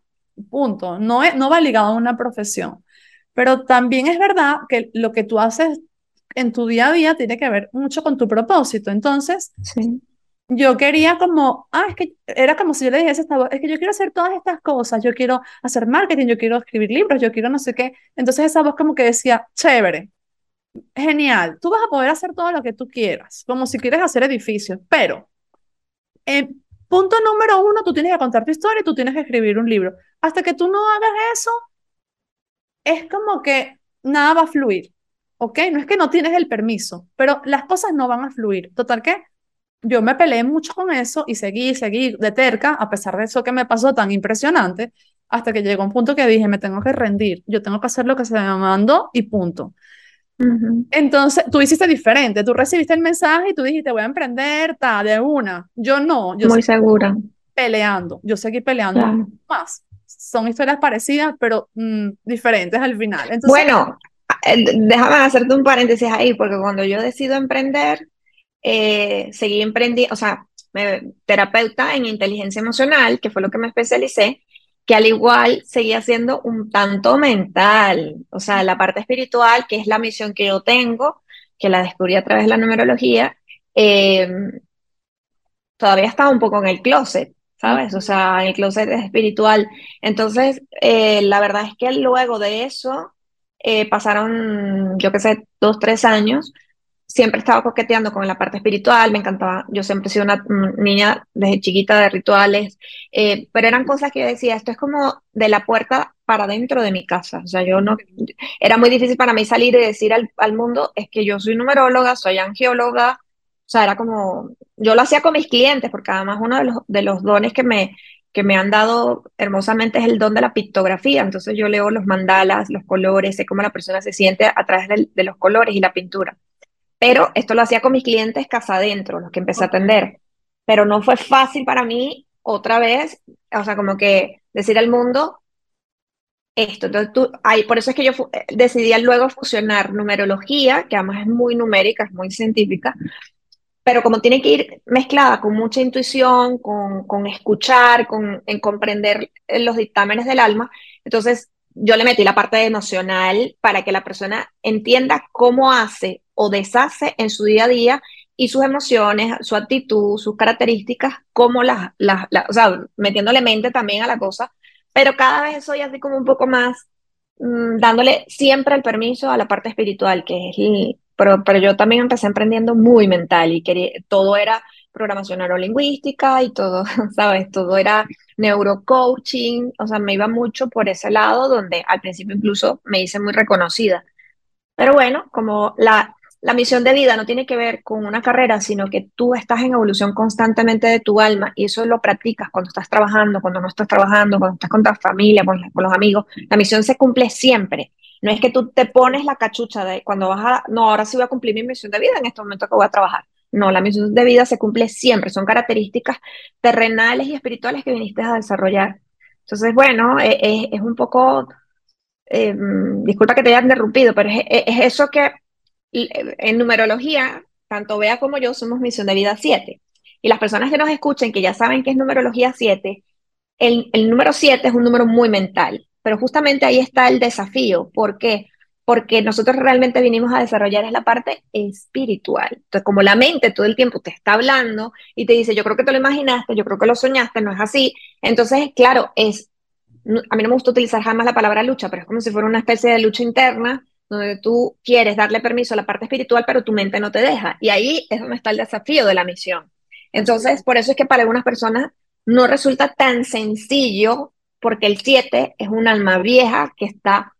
Punto. No, es, no va ligado a una profesión. Pero también es verdad que lo que tú haces en tu día a día tiene que ver mucho con tu propósito. Entonces, yo quería como, ah, es que era como si yo le dijese, es que yo quiero hacer todas estas cosas, yo quiero hacer marketing, yo quiero escribir libros, yo quiero no sé qué. Entonces esa voz como que decía, chévere, genial, tú vas a poder hacer todo lo que tú quieras, como si quieres hacer edificios, pero en punto número uno, tú tienes que contar tu historia y tú tienes que escribir un libro. Hasta que tú no hagas eso, es como que nada va a fluir, ¿ok? No es que no tienes el permiso, pero las cosas no van a fluir. Total que yo me peleé mucho con eso y seguí, seguí de terca, a pesar de eso que me pasó tan impresionante, hasta que llegó un punto que dije, me tengo que rendir, yo tengo que hacer lo que se me mandó y punto. Entonces, tú hiciste diferente, tú recibiste el mensaje y tú dijiste, voy a emprender, ta, de una. Yo no, yo muy segura. Peleando, yo seguí peleando más. Son historias parecidas, pero mm, diferentes al final. Entonces, bueno, eh, déjame hacerte un paréntesis ahí, porque cuando yo decido emprender, eh, seguí emprendiendo, o sea, me, terapeuta en inteligencia emocional, que fue lo que me especialicé, que al igual seguía siendo un tanto mental, o sea, la parte espiritual, que es la misión que yo tengo, que la descubrí a través de la numerología, em, todavía estaba un poco en el closet, ¿sabes? O sea, en el closet es espiritual. Entonces, eh, la verdad es que luego de eso, eh, pasaron, yo qué sé, dos, tres años, siempre estaba coqueteando con la parte espiritual, me encantaba, yo siempre he sido una niña desde chiquita de rituales, eh, pero eran cosas que yo decía, esto es como de la puerta para dentro de mi casa, o sea, yo no, era muy difícil para mí salir y decir al, al mundo, es que yo soy numeróloga, soy angióloga, o sea, era como, yo lo hacía con mis clientes, porque además uno de los, de los dones que me, que me han dado hermosamente es el don de la pictografía. Entonces yo leo los mandalas, los colores, sé cómo la persona se siente a través de los colores y la pintura. Pero esto lo hacía con mis clientes casa adentro, los que empecé a atender. Pero no fue fácil para mí otra vez, o sea, como que decir al mundo esto. Entonces, tú, ahí, por eso es que yo eh, decidí luego fusionar numerología, que además es muy numérica, es muy científica, pero como tiene que ir mezclada con mucha intuición, con, con escuchar, con en comprender los dictámenes del alma, entonces yo le metí la parte emocional para que la persona entienda cómo hace o deshace en su día a día y sus emociones, su actitud, sus características, cómo las, las, o sea, metiéndole mente también a la cosa, pero cada vez soy así como un poco más mm, dándole siempre el permiso a la parte espiritual, que es el, pero, pero yo también empecé emprendiendo muy mental y quería, todo era programación neurolingüística y todo, ¿sabes? Todo era neurocoaching, o sea, me iba mucho por ese lado donde al principio incluso me hice muy reconocida. Pero bueno, como la, la misión de vida no tiene que ver con una carrera, sino que tú estás en evolución constantemente de tu alma y eso lo practicas cuando estás trabajando, cuando no estás trabajando, cuando estás con tu familia, con, con los amigos. La misión se cumple siempre. No es que tú te pones la cachucha de cuando vas a, no, ahora sí voy a cumplir mi misión de vida en este momento que voy a trabajar. No, la misión de vida se cumple siempre, son características terrenales y espirituales que viniste a desarrollar. Entonces, bueno, e, e, es, un poco, eh, disculpa que te haya interrumpido, pero es, es, eso que en numerología, tanto Bea como yo somos misión de vida 7. Y las personas que nos escuchen, que ya saben que es numerología 7, el, el número 7 es un número muy mental, pero justamente ahí está el desafío. ¿Por qué? Porque nosotros realmente vinimos a desarrollar es la parte espiritual. Entonces, como la mente todo el tiempo te está hablando y te dice, yo creo que te lo imaginaste, yo creo que lo soñaste, no es así. Entonces, claro, es, a mí no me gusta utilizar jamás la palabra lucha, pero es como si fuera una especie de lucha interna donde tú quieres darle permiso a la parte espiritual, pero tu mente no te deja. Y ahí es donde está el desafío de la misión. Entonces, por eso es que para algunas personas no resulta tan sencillo, porque el 7 es un alma vieja que está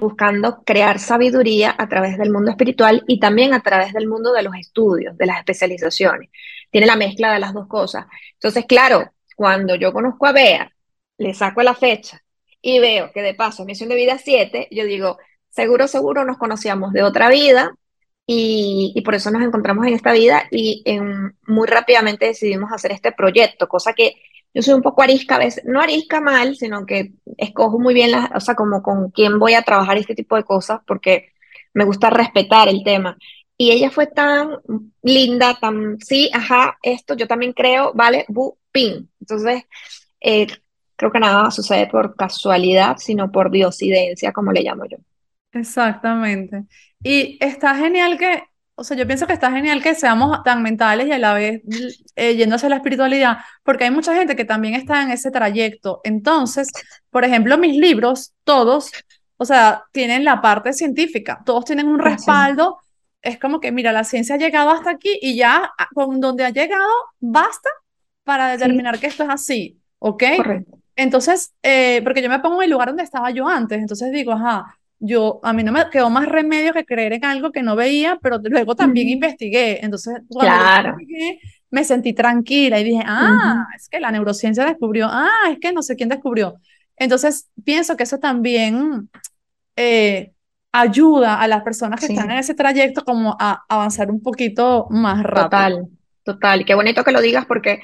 buscando crear sabiduría a través del mundo espiritual y también a través del mundo de los estudios, de las especializaciones. Tiene la mezcla de las dos cosas. Entonces, claro, cuando yo conozco a Bea, le saco la fecha y veo que de paso misión de vida 7, yo digo, seguro, seguro nos conocíamos de otra vida y, por eso nos encontramos en esta vida y muy rápidamente decidimos hacer este proyecto, cosa que yo soy un poco arisca a veces, no arisca mal, sino que escojo muy bien, las, o sea, como con quién voy a trabajar este tipo de cosas, porque me gusta respetar el tema. Y ella fue tan linda, tan, sí, ajá, esto yo también creo, vale, bu, pin. Entonces, eh, creo que nada sucede por casualidad, sino por diosidencia, como le llamo yo. Exactamente. Y está genial que o sea, yo pienso que está genial que seamos tan mentales y a la vez eh, yendo hacia la espiritualidad, porque hay mucha gente que también está en ese trayecto. Entonces, por ejemplo, mis libros, todos, o sea, tienen la parte científica, todos tienen un respaldo. Es como que, mira, la ciencia ha llegado hasta aquí y ya ah, con donde ha llegado basta para determinar que esto es así, ¿ok? Correcto. Entonces, eh, porque yo me pongo en el lugar donde estaba yo antes, entonces digo, ajá, yo, a mí no me quedó más remedio que creer en algo que no veía, pero luego también investigué. Entonces, cuando me sentí tranquila y dije, ah, es que la neurociencia descubrió, ah, es que no sé quién descubrió. Entonces, pienso que eso también eh, ayuda a las personas que están en ese trayecto como a avanzar un poquito más rápido. Total, total. Qué bonito que lo digas porque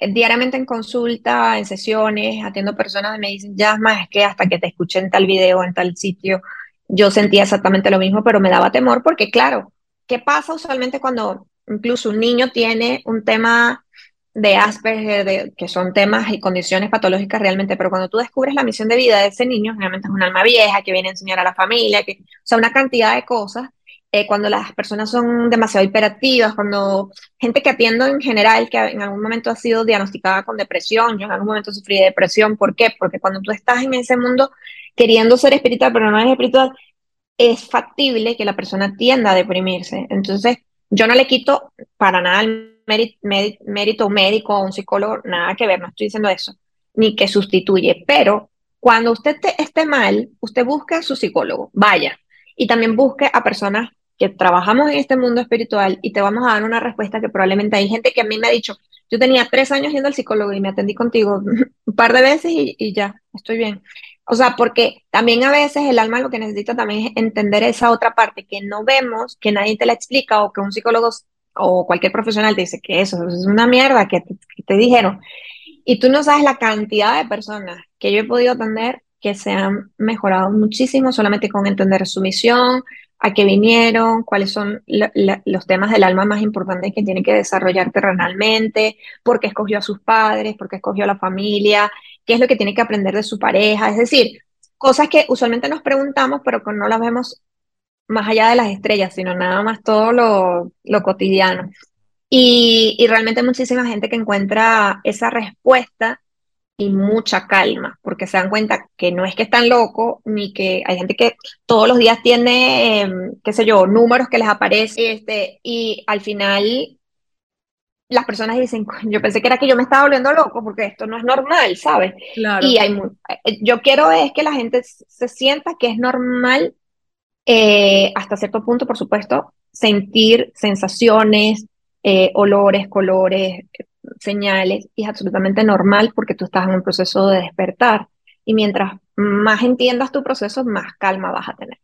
diariamente en consulta, en sesiones, atiendo personas y me dicen, ya más es que hasta que te escuché en tal video, en tal sitio, yo sentía exactamente lo mismo, pero me daba temor porque, claro, ¿qué pasa usualmente cuando incluso un niño tiene un tema de Asperger, que son temas y condiciones patológicas realmente, pero cuando tú descubres la misión de vida de ese niño, realmente es un alma vieja que viene a enseñar a la familia, que, o sea, una cantidad de cosas eh, cuando las personas son demasiado hiperactivas, cuando gente que atiendo en general, que en algún momento ha sido diagnosticada con depresión, yo en algún momento sufrí de depresión, ¿por qué? Porque cuando tú estás en ese mundo queriendo ser espiritual, pero no eres espiritual, es factible que la persona tienda a deprimirse. Entonces, yo no le quito para nada el mérito, médico o un psicólogo, nada que ver, no estoy diciendo eso, ni que sustituye, pero cuando usted esté mal, usted busca a su psicólogo, vaya, y también busque a personas que trabajamos en este mundo espiritual y te vamos a dar una respuesta que probablemente hay gente que a mí me ha dicho, yo tenía tres años yendo al psicólogo y me atendí contigo un par de veces y, ya, estoy bien. O sea, porque también a veces el alma lo que necesita también es entender esa otra parte que no vemos, que nadie te la explica o que un psicólogo o cualquier profesional te dice que eso, es una mierda que te dijeron. Y tú no sabes la cantidad de personas que yo he podido atender que se han mejorado muchísimo solamente con entender su misión, a qué vinieron, cuáles son los temas del alma más importantes que tiene que desarrollar terrenalmente, por qué escogió a sus padres, por qué escogió a la familia, qué es lo que tiene que aprender de su pareja, es decir, cosas que usualmente nos preguntamos, pero que no las vemos más allá de las estrellas, sino nada más todo lo, lo cotidiano. Y, y realmente muchísima gente que encuentra esa respuesta y mucha calma, porque se dan cuenta que no es que están locos, ni que hay gente que todos los días tiene, em, qué sé yo, números que les aparecen, este, y al final las personas dicen, yo pensé que era que yo me estaba volviendo loco, porque esto no es normal, ¿sabes? Claro. Y hay, eh, yo quiero es que la gente se sienta que es normal, eh, hasta cierto punto, por supuesto, sentir sensaciones, eh, olores, colores, señales y es absolutamente normal porque tú estás en un proceso de despertar y mientras más entiendas tu proceso, más calma vas a tener.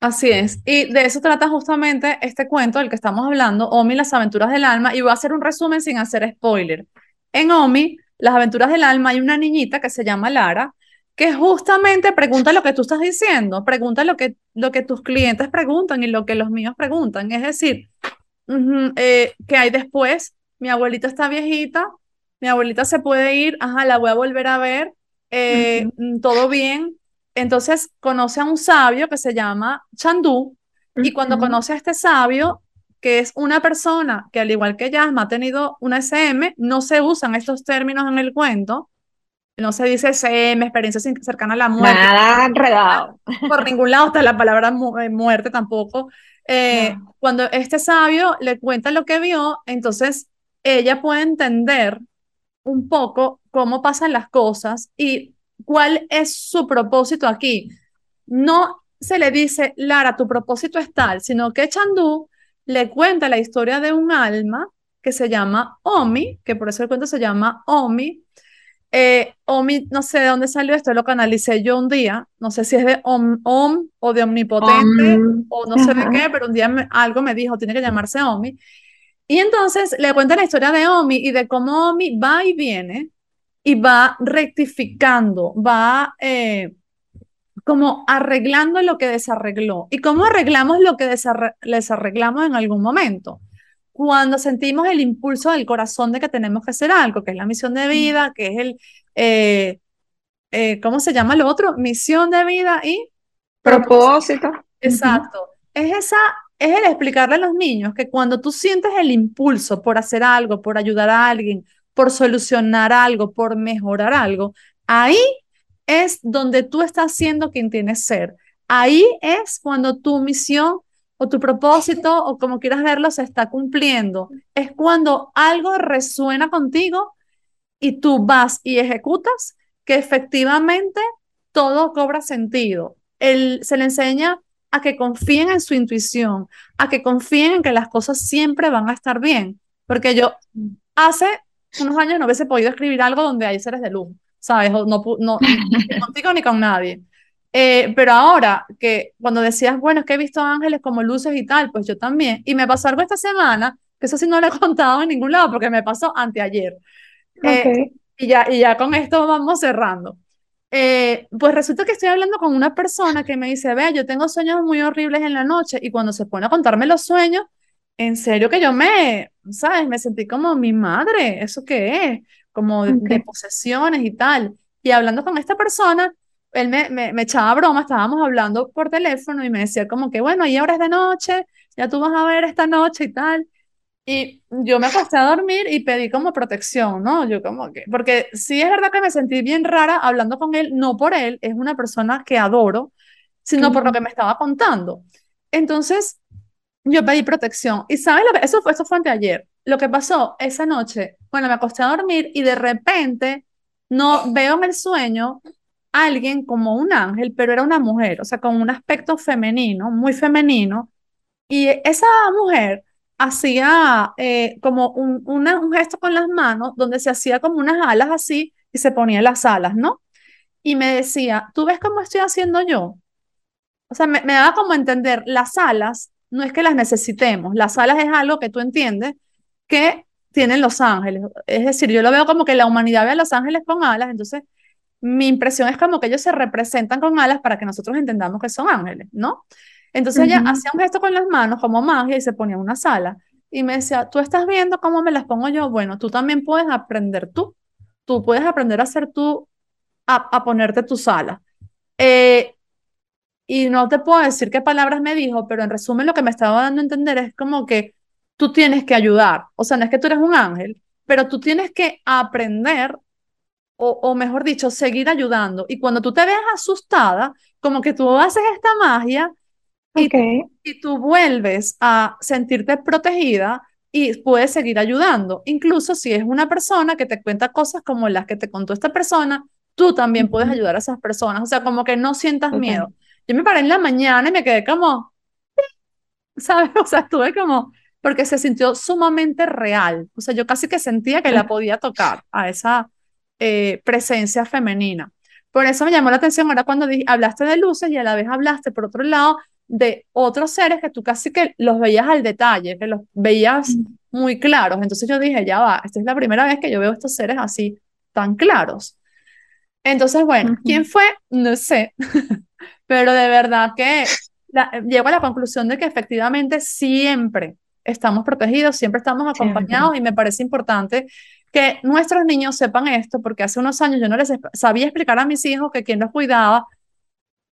Así es, y de eso trata justamente este cuento del que estamos hablando, Omi, las aventuras del alma, y voy a hacer un resumen sin hacer spoiler. En Omi, las aventuras del alma, hay una niñita que se llama Lara, que justamente pregunta lo que tú estás diciendo, pregunta lo que, lo que tus clientes preguntan y lo que los míos preguntan. Es decir, eh, ¿qué hay después? Mi abuelita está viejita, mi abuelita se puede ir, ajá, la voy a volver a ver, eh, mm, todo bien. Entonces conoce a un sabio que se llama Chandú, y cuando conoce a este sabio, que es una persona que al igual que Yasma ha tenido una SM, no se usan estos términos en el cuento, no se dice SM, experiencia cercana a la muerte. Nada enredado. Por ningún lado está la palabra eh, muerte tampoco. Eh, cuando este sabio le cuenta lo que vio, entonces ella puede entender un poco cómo pasan las cosas y cuál es su propósito aquí. No se le dice, Lara, tu propósito es tal, sino que Chandú le cuenta la historia de un alma que se llama Omi, que por eso el cuento se llama Omi. Eh, Omi, no sé de dónde salió esto, lo canalicé yo un día, no sé si es de Om, Om o de Omnipotente o no sé de qué, pero un día algo me dijo, tiene que llamarse Omi. Y entonces le cuenta la historia de Omi y de cómo Omi va y viene y va rectificando, va eh, como arreglando lo que desarregló. ¿Y cómo arreglamos lo que desarreglamos en algún momento? Cuando sentimos el impulso del corazón de que tenemos que hacer algo, que es la misión de vida, que es el, eh, eh, ¿cómo se llama lo otro? Misión de vida y propósito. Exacto. Es esa es el explicarle a los niños que cuando tú sientes el impulso por hacer algo, por ayudar a alguien, por solucionar algo, por mejorar algo, ahí es donde tú estás siendo quien tienes ser. Ahí es cuando tu misión o tu propósito o como quieras verlo se está cumpliendo. Es cuando algo resuena contigo y tú vas y ejecutas que efectivamente todo cobra sentido. El, se le enseña a que confíen en su intuición, a que confíen en que las cosas siempre van a estar bien. Porque yo hace unos años no hubiese podido escribir algo donde hay seres de luz, ¿sabes? no, no, no ni contigo ni con nadie. Eh, pero ahora que cuando decías, bueno, es que he visto ángeles como luces y tal, pues yo también. Y me pasó algo esta semana, que eso sí no lo he contado en ningún lado porque me pasó anteayer. Eh, y, ya, y ya con esto vamos cerrando. Eh, pues resulta que estoy hablando con una persona que me dice, vea, yo tengo sueños muy horribles en la noche y cuando se pone a contarme los sueños, en serio que yo me, ¿sabes? Me sentí como mi madre, ¿eso qué es? Como de, posesiones y tal. Y hablando con esta persona, él me, me, me, echaba broma, estábamos hablando por teléfono y me decía como que, bueno, ahí ahora es de noche, ya tú vas a ver esta noche y tal. Y yo me acosté a dormir y pedí como protección, ¿no? Yo como que, porque sí es verdad que me sentí bien rara hablando con él, no por él, es una persona que adoro, sino por lo que me estaba contando. Entonces, yo pedí protección. Y ¿sabes lo que? Eso fue, eso fue anteayer. Lo que pasó esa noche, bueno, me acosté a dormir y de repente no veo en el sueño a alguien como un ángel, pero era una mujer, o sea, con un aspecto femenino, muy femenino. Y esa mujer hacía eh, como un, un gesto con las manos donde se hacía como unas alas así y se ponía las alas, ¿no? Y me decía, ¿tú ves cómo estoy haciendo yo? O sea, me, me daba como entender, las alas no es que las necesitemos, las alas es algo que tú entiendes que tienen los ángeles. Es decir, yo lo veo como que la humanidad ve a los ángeles con alas, entonces mi impresión es como que ellos se representan con alas para que nosotros entendamos que son ángeles, ¿no? Entonces ella hacía un gesto con las manos como magia y se ponía una sala. Y me decía, tú estás viendo cómo me las pongo yo, bueno, tú también puedes aprender tú, tú puedes aprender a hacer tú, a, ponerte tu sala. Eh, y no te puedo decir qué palabras me dijo, pero en resumen lo que me estaba dando a entender es como que tú tienes que ayudar, o sea, no es que tú eres un ángel, pero tú tienes que aprender o, mejor dicho, seguir ayudando. Y cuando tú te ves asustada, como que tú haces esta magia y, y tú vuelves a sentirte protegida y puedes seguir ayudando. Incluso si es una persona que te cuenta cosas como las que te contó esta persona, tú también puedes ayudar a esas personas. O sea, como que no sientas miedo. Yo me paré en la mañana y me quedé como, ¿sabes? O sea, estuve como, porque se sintió sumamente real. O sea, yo casi que sentía que la podía tocar a esa, eh, presencia femenina. Por eso me llamó la atención ahora cuando hablaste de luces y a la vez hablaste, por otro lado, de otros seres que tú casi que los veías al detalle, que los veías muy claros. Entonces yo dije, ya va, esta es la primera vez que yo veo estos seres así, tan claros. Entonces, bueno, ¿quién fue? No sé, pero de verdad que llego a la conclusión de que efectivamente siempre estamos protegidos, siempre estamos acompañados y me parece importante que nuestros niños sepan esto, porque hace unos años yo no les sabía explicar a mis hijos que quién los cuidaba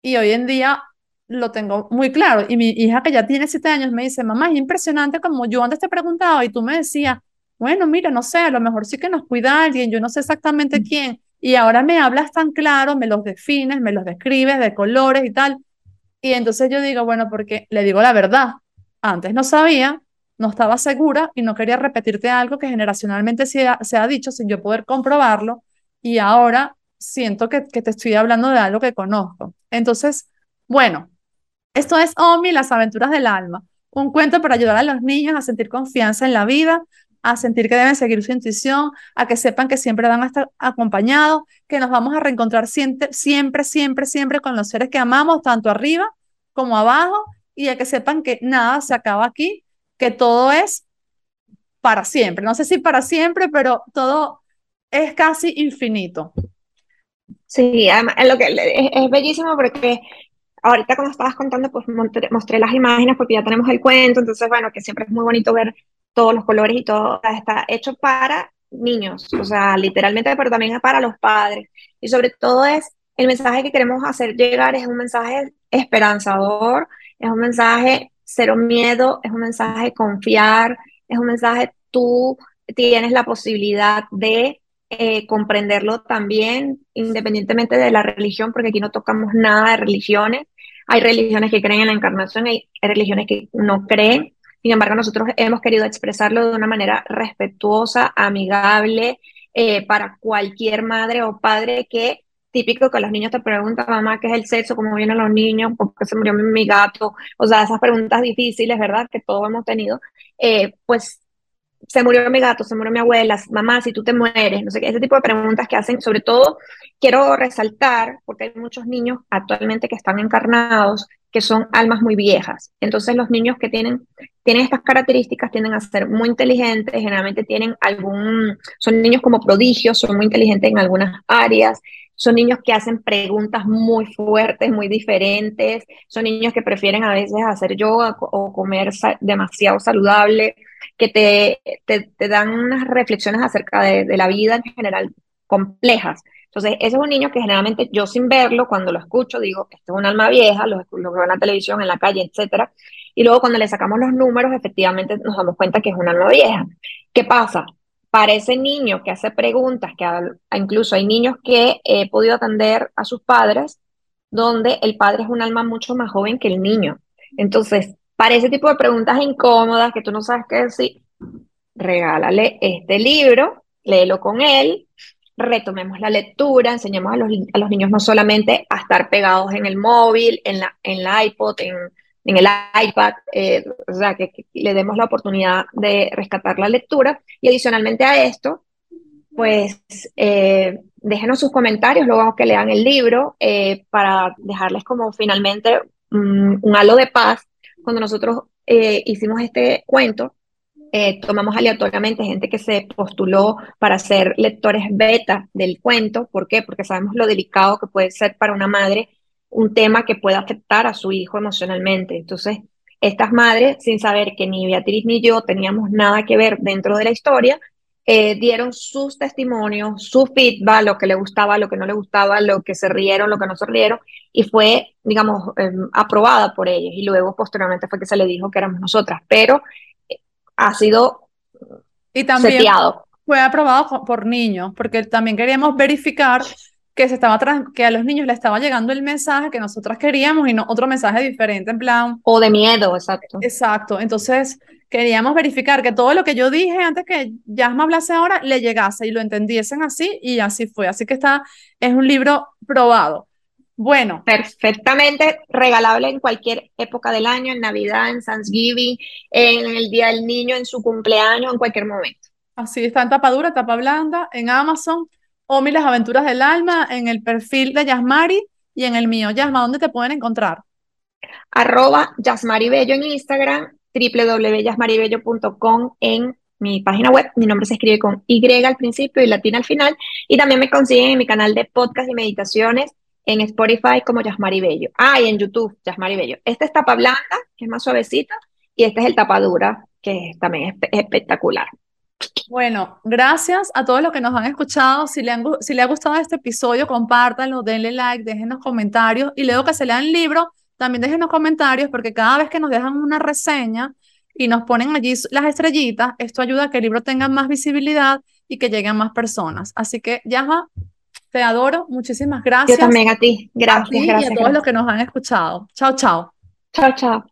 y hoy en día lo tengo muy claro. Y mi hija que ya tiene siete años me dice, mamá, es impresionante como yo antes te preguntaba y tú me decías, bueno, mira, no sé, a lo mejor sí que nos cuida alguien, yo no sé exactamente quién. Y ahora me hablas tan claro, me los defines, me los describes de colores y tal. Y entonces yo digo, bueno, porque le digo la verdad. Antes no sabía, no estaba segura y no quería repetirte algo que generacionalmente se ha, se ha dicho sin yo poder comprobarlo y ahora siento que, que, te estoy hablando de algo que conozco. Entonces, bueno, esto es Omi, las aventuras del alma, un cuento para ayudar a los niños a sentir confianza en la vida, a sentir que deben seguir su intuición, a que sepan que siempre van a estar acompañados, que nos vamos a reencontrar siempre, siempre, siempre, siempre con los seres que amamos, tanto arriba como abajo, y a que sepan que nada se acaba aquí, que todo es para siempre. No sé si para siempre, pero todo es casi infinito. Sí, lo que es, bellísimo porque ahorita como estabas contando, pues mostré, las imágenes porque ya tenemos el cuento, entonces bueno, que siempre es muy bonito ver todos los colores y todo está hecho para niños, o sea, literalmente, pero también para los padres. Y sobre todo es el mensaje que queremos hacer llegar es un mensaje esperanzador, es un mensaje cero miedo, es un mensaje confiar, es un mensaje tú tienes la posibilidad de eh, comprenderlo también, independientemente de la religión, porque aquí no tocamos nada de religiones. Hay religiones que creen en la encarnación, hay religiones que no creen. Sin embargo, nosotros hemos querido expresarlo de una manera respetuosa, amigable, eh, para cualquier madre o padre que típico que los niños te preguntan, mamá, ¿qué es el sexo? ¿Cómo vienen los niños? ¿Por qué se murió mi, gato? O sea, esas preguntas difíciles, ¿verdad? Que todos hemos tenido. Eh, pues se murió mi gato, se murió mi abuela, mamá, si tú te mueres, no sé qué, ese tipo de preguntas que hacen, sobre todo quiero resaltar, porque hay muchos niños actualmente que están encarnados, que son almas muy viejas. Entonces los niños que tienen, tienen estas características tienden a ser muy inteligentes, generalmente tienen algún, son niños como prodigios, son muy inteligentes en algunas áreas, son niños que hacen preguntas muy fuertes, muy diferentes, son niños que prefieren a veces hacer yoga o comer demasiado saludable, que te, te, dan unas reflexiones acerca de, la vida en general complejas. Entonces, ese es un niño que generalmente yo sin verlo, cuando lo escucho, digo, este es un alma vieja, lo, lo veo en la televisión, en la calle, etcétera. Y luego cuando le sacamos los números, efectivamente nos damos cuenta que es un alma vieja. ¿Qué pasa? para ese niño que hace preguntas, que incluso hay niños que he podido atender a sus padres, donde el padre es un alma mucho más joven que el niño. Entonces, para ese tipo de preguntas incómodas que tú no sabes qué decir, regálale este libro, léelo con él, retomemos la lectura, enseñemos a los, niños no solamente a estar pegados en el móvil, en la, en la iPod, en, en el iPad, eh, o sea, que, le demos la oportunidad de rescatar la lectura. Y adicionalmente a esto, pues eh, déjenos sus comentarios luego que lean el libro eh, para dejarles como finalmente un halo de paz. Cuando nosotros hicimos este cuento, tomamos aleatoriamente gente que se postuló para ser lectores beta del cuento. ¿Por qué? Porque sabemos lo delicado que puede ser para una madre un tema que pueda afectar a su hijo emocionalmente. Entonces, estas madres, sin saber que ni Beatriz ni yo teníamos nada que ver dentro de la historia, eh, dieron sus testimonios, su feedback, lo que le gustaba, lo que no le gustaba, lo que se rieron, lo que no se rieron, y fue, digamos, em, aprobada por ellos. Y luego, posteriormente, fue que se le dijo que éramos nosotras, pero eh, ha sido y también fue aprobado por niños, porque también queríamos verificar que, se estaba que a los niños le estaba llegando el mensaje que nosotras queríamos y no otro mensaje diferente, en plan... O de miedo, exacto. Exacto, entonces queríamos verificar que todo lo que yo dije antes que Yasma hablase ahora le llegase y lo entendiesen así y así fue. Así que está, es un libro probado. Bueno. Perfectamente regalable en cualquier época del año, en Navidad, en Thanksgiving, en el Día del Niño, en su cumpleaños, en cualquier momento. Así está en tapa dura, tapa blanda, en Amazon. Omi, las aventuras del alma, en el perfil de Yasmari y en el mío. Yasma, ¿dónde te pueden encontrar? Arroba Yasmari Bello en Instagram, www.yasmaribello.com en mi página web. Mi nombre se escribe con Y al principio y latina al final. Y también me consiguen en mi canal de podcast y meditaciones en Spotify como Yasmari Bello. Ah, y en YouTube, Yasmari Bello. Esta es tapa blanca, que es más suavecita, y este es el tapa dura, que también es espectacular. Bueno, gracias a todos los que nos han escuchado. Si le, han, si le ha gustado este episodio, compártanlo, denle like, déjenos comentarios y luego que se lean el libro, también déjenos comentarios porque cada vez que nos dejan una reseña y nos ponen allí las estrellitas, esto ayuda a que el libro tenga más visibilidad y que lleguen más personas. Así que, Yaja, te adoro. Muchísimas gracias. Yo también a ti. Gracias, gracias. Y a todos los que nos han escuchado. Chao, chao. Chao, chao.